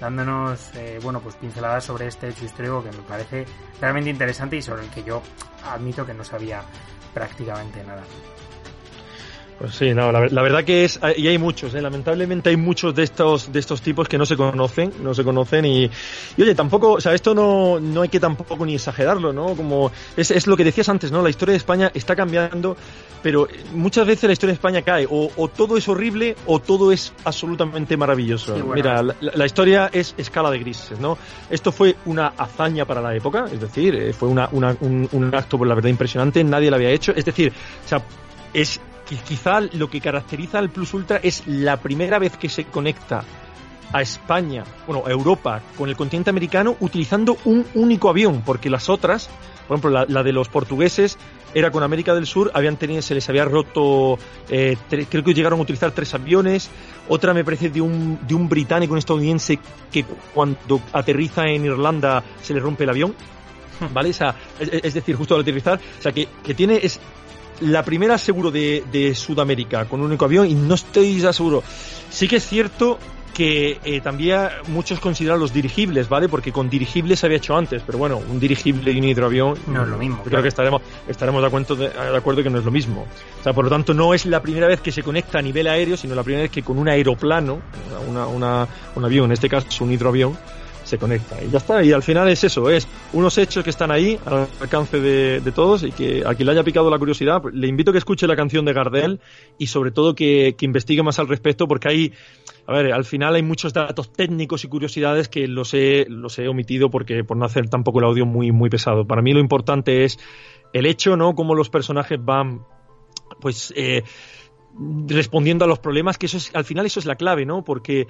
dándonos, eh, bueno, pues pinceladas sobre este hecho histórico que me parece realmente interesante y sobre el que yo admito que no sabía prácticamente nada. Pues sí, no, la, verdad que es, y hay muchos, ¿eh? lamentablemente hay muchos de estos, de estos tipos que no se conocen, no se conocen y, y oye, tampoco, o sea, esto no, no hay que tampoco ni exagerarlo, ¿no? Como, es, es lo que decías antes, ¿no? La historia de España está cambiando, pero muchas veces la historia de España cae, o, o todo es horrible o todo es absolutamente maravilloso. Mira, la, la, historia es escala de grises, ¿no? Esto fue una hazaña para la época, es decir, eh, fue una, una, un, un acto, por la verdad, impresionante, nadie lo había hecho, es decir, o sea, es quizá lo que caracteriza al Plus Ultra es la primera vez que se conecta a España, bueno, a Europa con el continente americano utilizando un único avión, porque las otras, por ejemplo, la, de los portugueses era con América del Sur, habían tenido, se les había roto, eh, creo que llegaron a utilizar tres aviones, otra me parece de un, de un británico, un estadounidense, que cuando aterriza en Irlanda se le rompe el avión, ¿vale? O es, decir, justo al aterrizar, o sea, que, que tiene, es la primera seguro de, de, Sudamérica con un único avión y no estoy ya seguro. Sí que es cierto que eh, también muchos consideran los dirigibles, ¿vale? Porque con dirigibles se había hecho antes, pero bueno, un dirigible y un hidroavión no es lo mismo. Creo que estaremos, estaremos de, acuerdo de, acuerdo que no es lo mismo. O sea, por lo tanto, no es la primera vez que se conecta a nivel aéreo, sino la primera vez que con un aeroplano, una, una, un avión, en este caso un hidroavión, se conecta. Y ya está. Y al final es eso, es unos hechos que están ahí al alcance de, todos y que a quien le haya picado la curiosidad, le invito a que escuche la canción de Gardel y sobre todo que, investigue más al respecto porque hay, a ver, al final hay muchos datos técnicos y curiosidades que los he, los he omitido porque por no hacer tampoco el audio muy, muy pesado. Para mí lo importante es el hecho, ¿no? Cómo los personajes van, pues, eh, respondiendo a los problemas, que eso es, al final eso es la clave, ¿no? Porque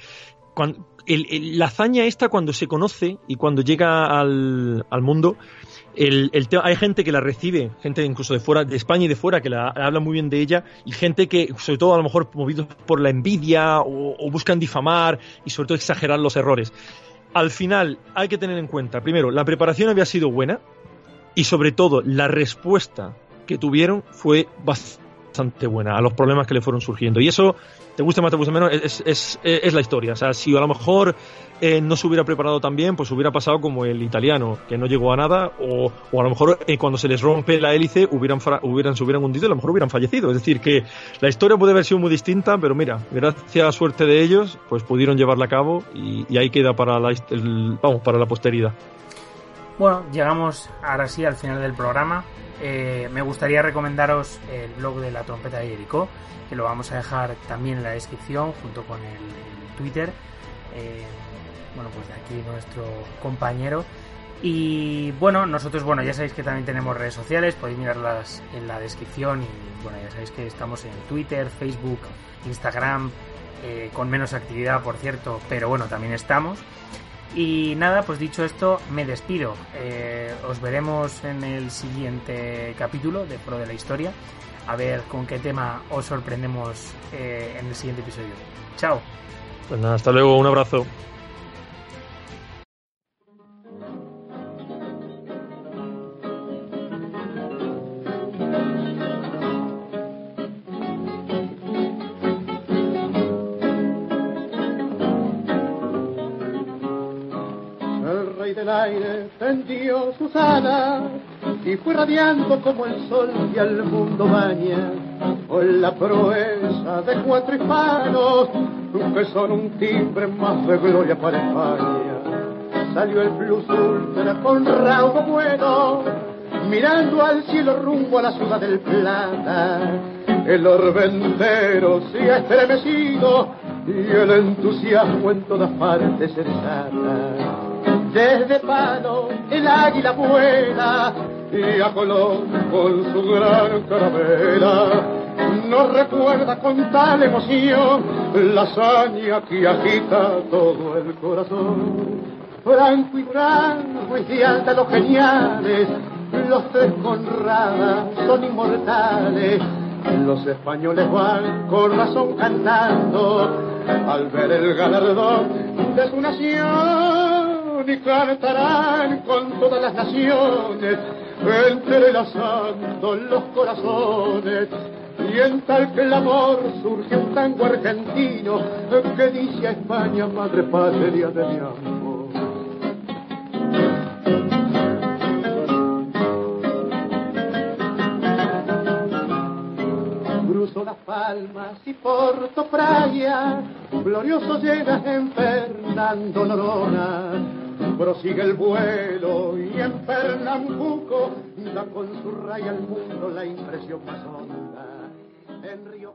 la hazaña esta cuando se conoce y cuando llega al, mundo, hay gente que la recibe, gente incluso de fuera, de España y de fuera, que la, habla muy bien de ella, y gente que, sobre todo a lo mejor movidos por la envidia o, buscan difamar y sobre todo exagerar los errores. Al final hay que tener en cuenta, primero, la preparación había sido buena y sobre todo la respuesta que tuvieron fue bastante buena a los problemas que le fueron surgiendo. Y eso te guste más, te guste menos, es, es, es, la historia. O sea, si a lo mejor eh, no se hubiera preparado tan bien, pues hubiera pasado como el italiano, que no llegó a nada, o, o a lo mejor eh, cuando se les rompe la hélice hubieran, hubieran, se hubieran hundido y a lo mejor hubieran fallecido. Es decir, que la historia puede haber sido muy distinta, pero mira, gracias a la suerte de ellos, pues pudieron llevarla a cabo y, y ahí queda para la, vamos, para la posteridad. Bueno, llegamos ahora sí al final del programa. Eh, me gustaría recomendaros el blog de la trompeta de Jericó que lo vamos a dejar también en la descripción junto con el, Twitter. Eh, bueno, pues de aquí nuestro compañero. Y bueno, nosotros, bueno, ya sabéis que también tenemos redes sociales, podéis mirarlas en la descripción y bueno, ya sabéis que estamos en Twitter, Facebook, Instagram, eh, con menos actividad, por cierto, pero bueno, también estamos. Y nada, pues dicho esto, me despido. Eh, os veremos en el siguiente capítulo de Pro de la Historia a ver con qué tema os sorprendemos eh, en el siguiente episodio. Chao. Pues nada, hasta luego, un abrazo. Rey del aire tendió sus alas y fue radiando como el sol que al mundo baña con la proeza de cuatro hispanos que son un timbre más de gloria para España. Salió el plus ultra con raudo bueno, mirando al cielo rumbo a la ciudad del Plata. El orbe entero se ha estremecido y el entusiasmo en todas partes se desata. Desde Palo el águila vuela y a Colón con su gran carabela nos recuerda con tal emoción la hazaña que agita todo el corazón. Franco y Franco y alta los geniales, los tres Conradas son inmortales. Los españoles van con razón cantando al ver el galardón de su nación y cantarán con todas las naciones entrelazando los corazones Y en tal clamor surge un tango argentino que dice a España, madre patria de mi amor. Cruzo las palmas y Porto Praia, glorioso llega en Fernando Norona. Prosigue el vuelo y en Pernambuco da con su raya al mundo la impresión más honda. En Río.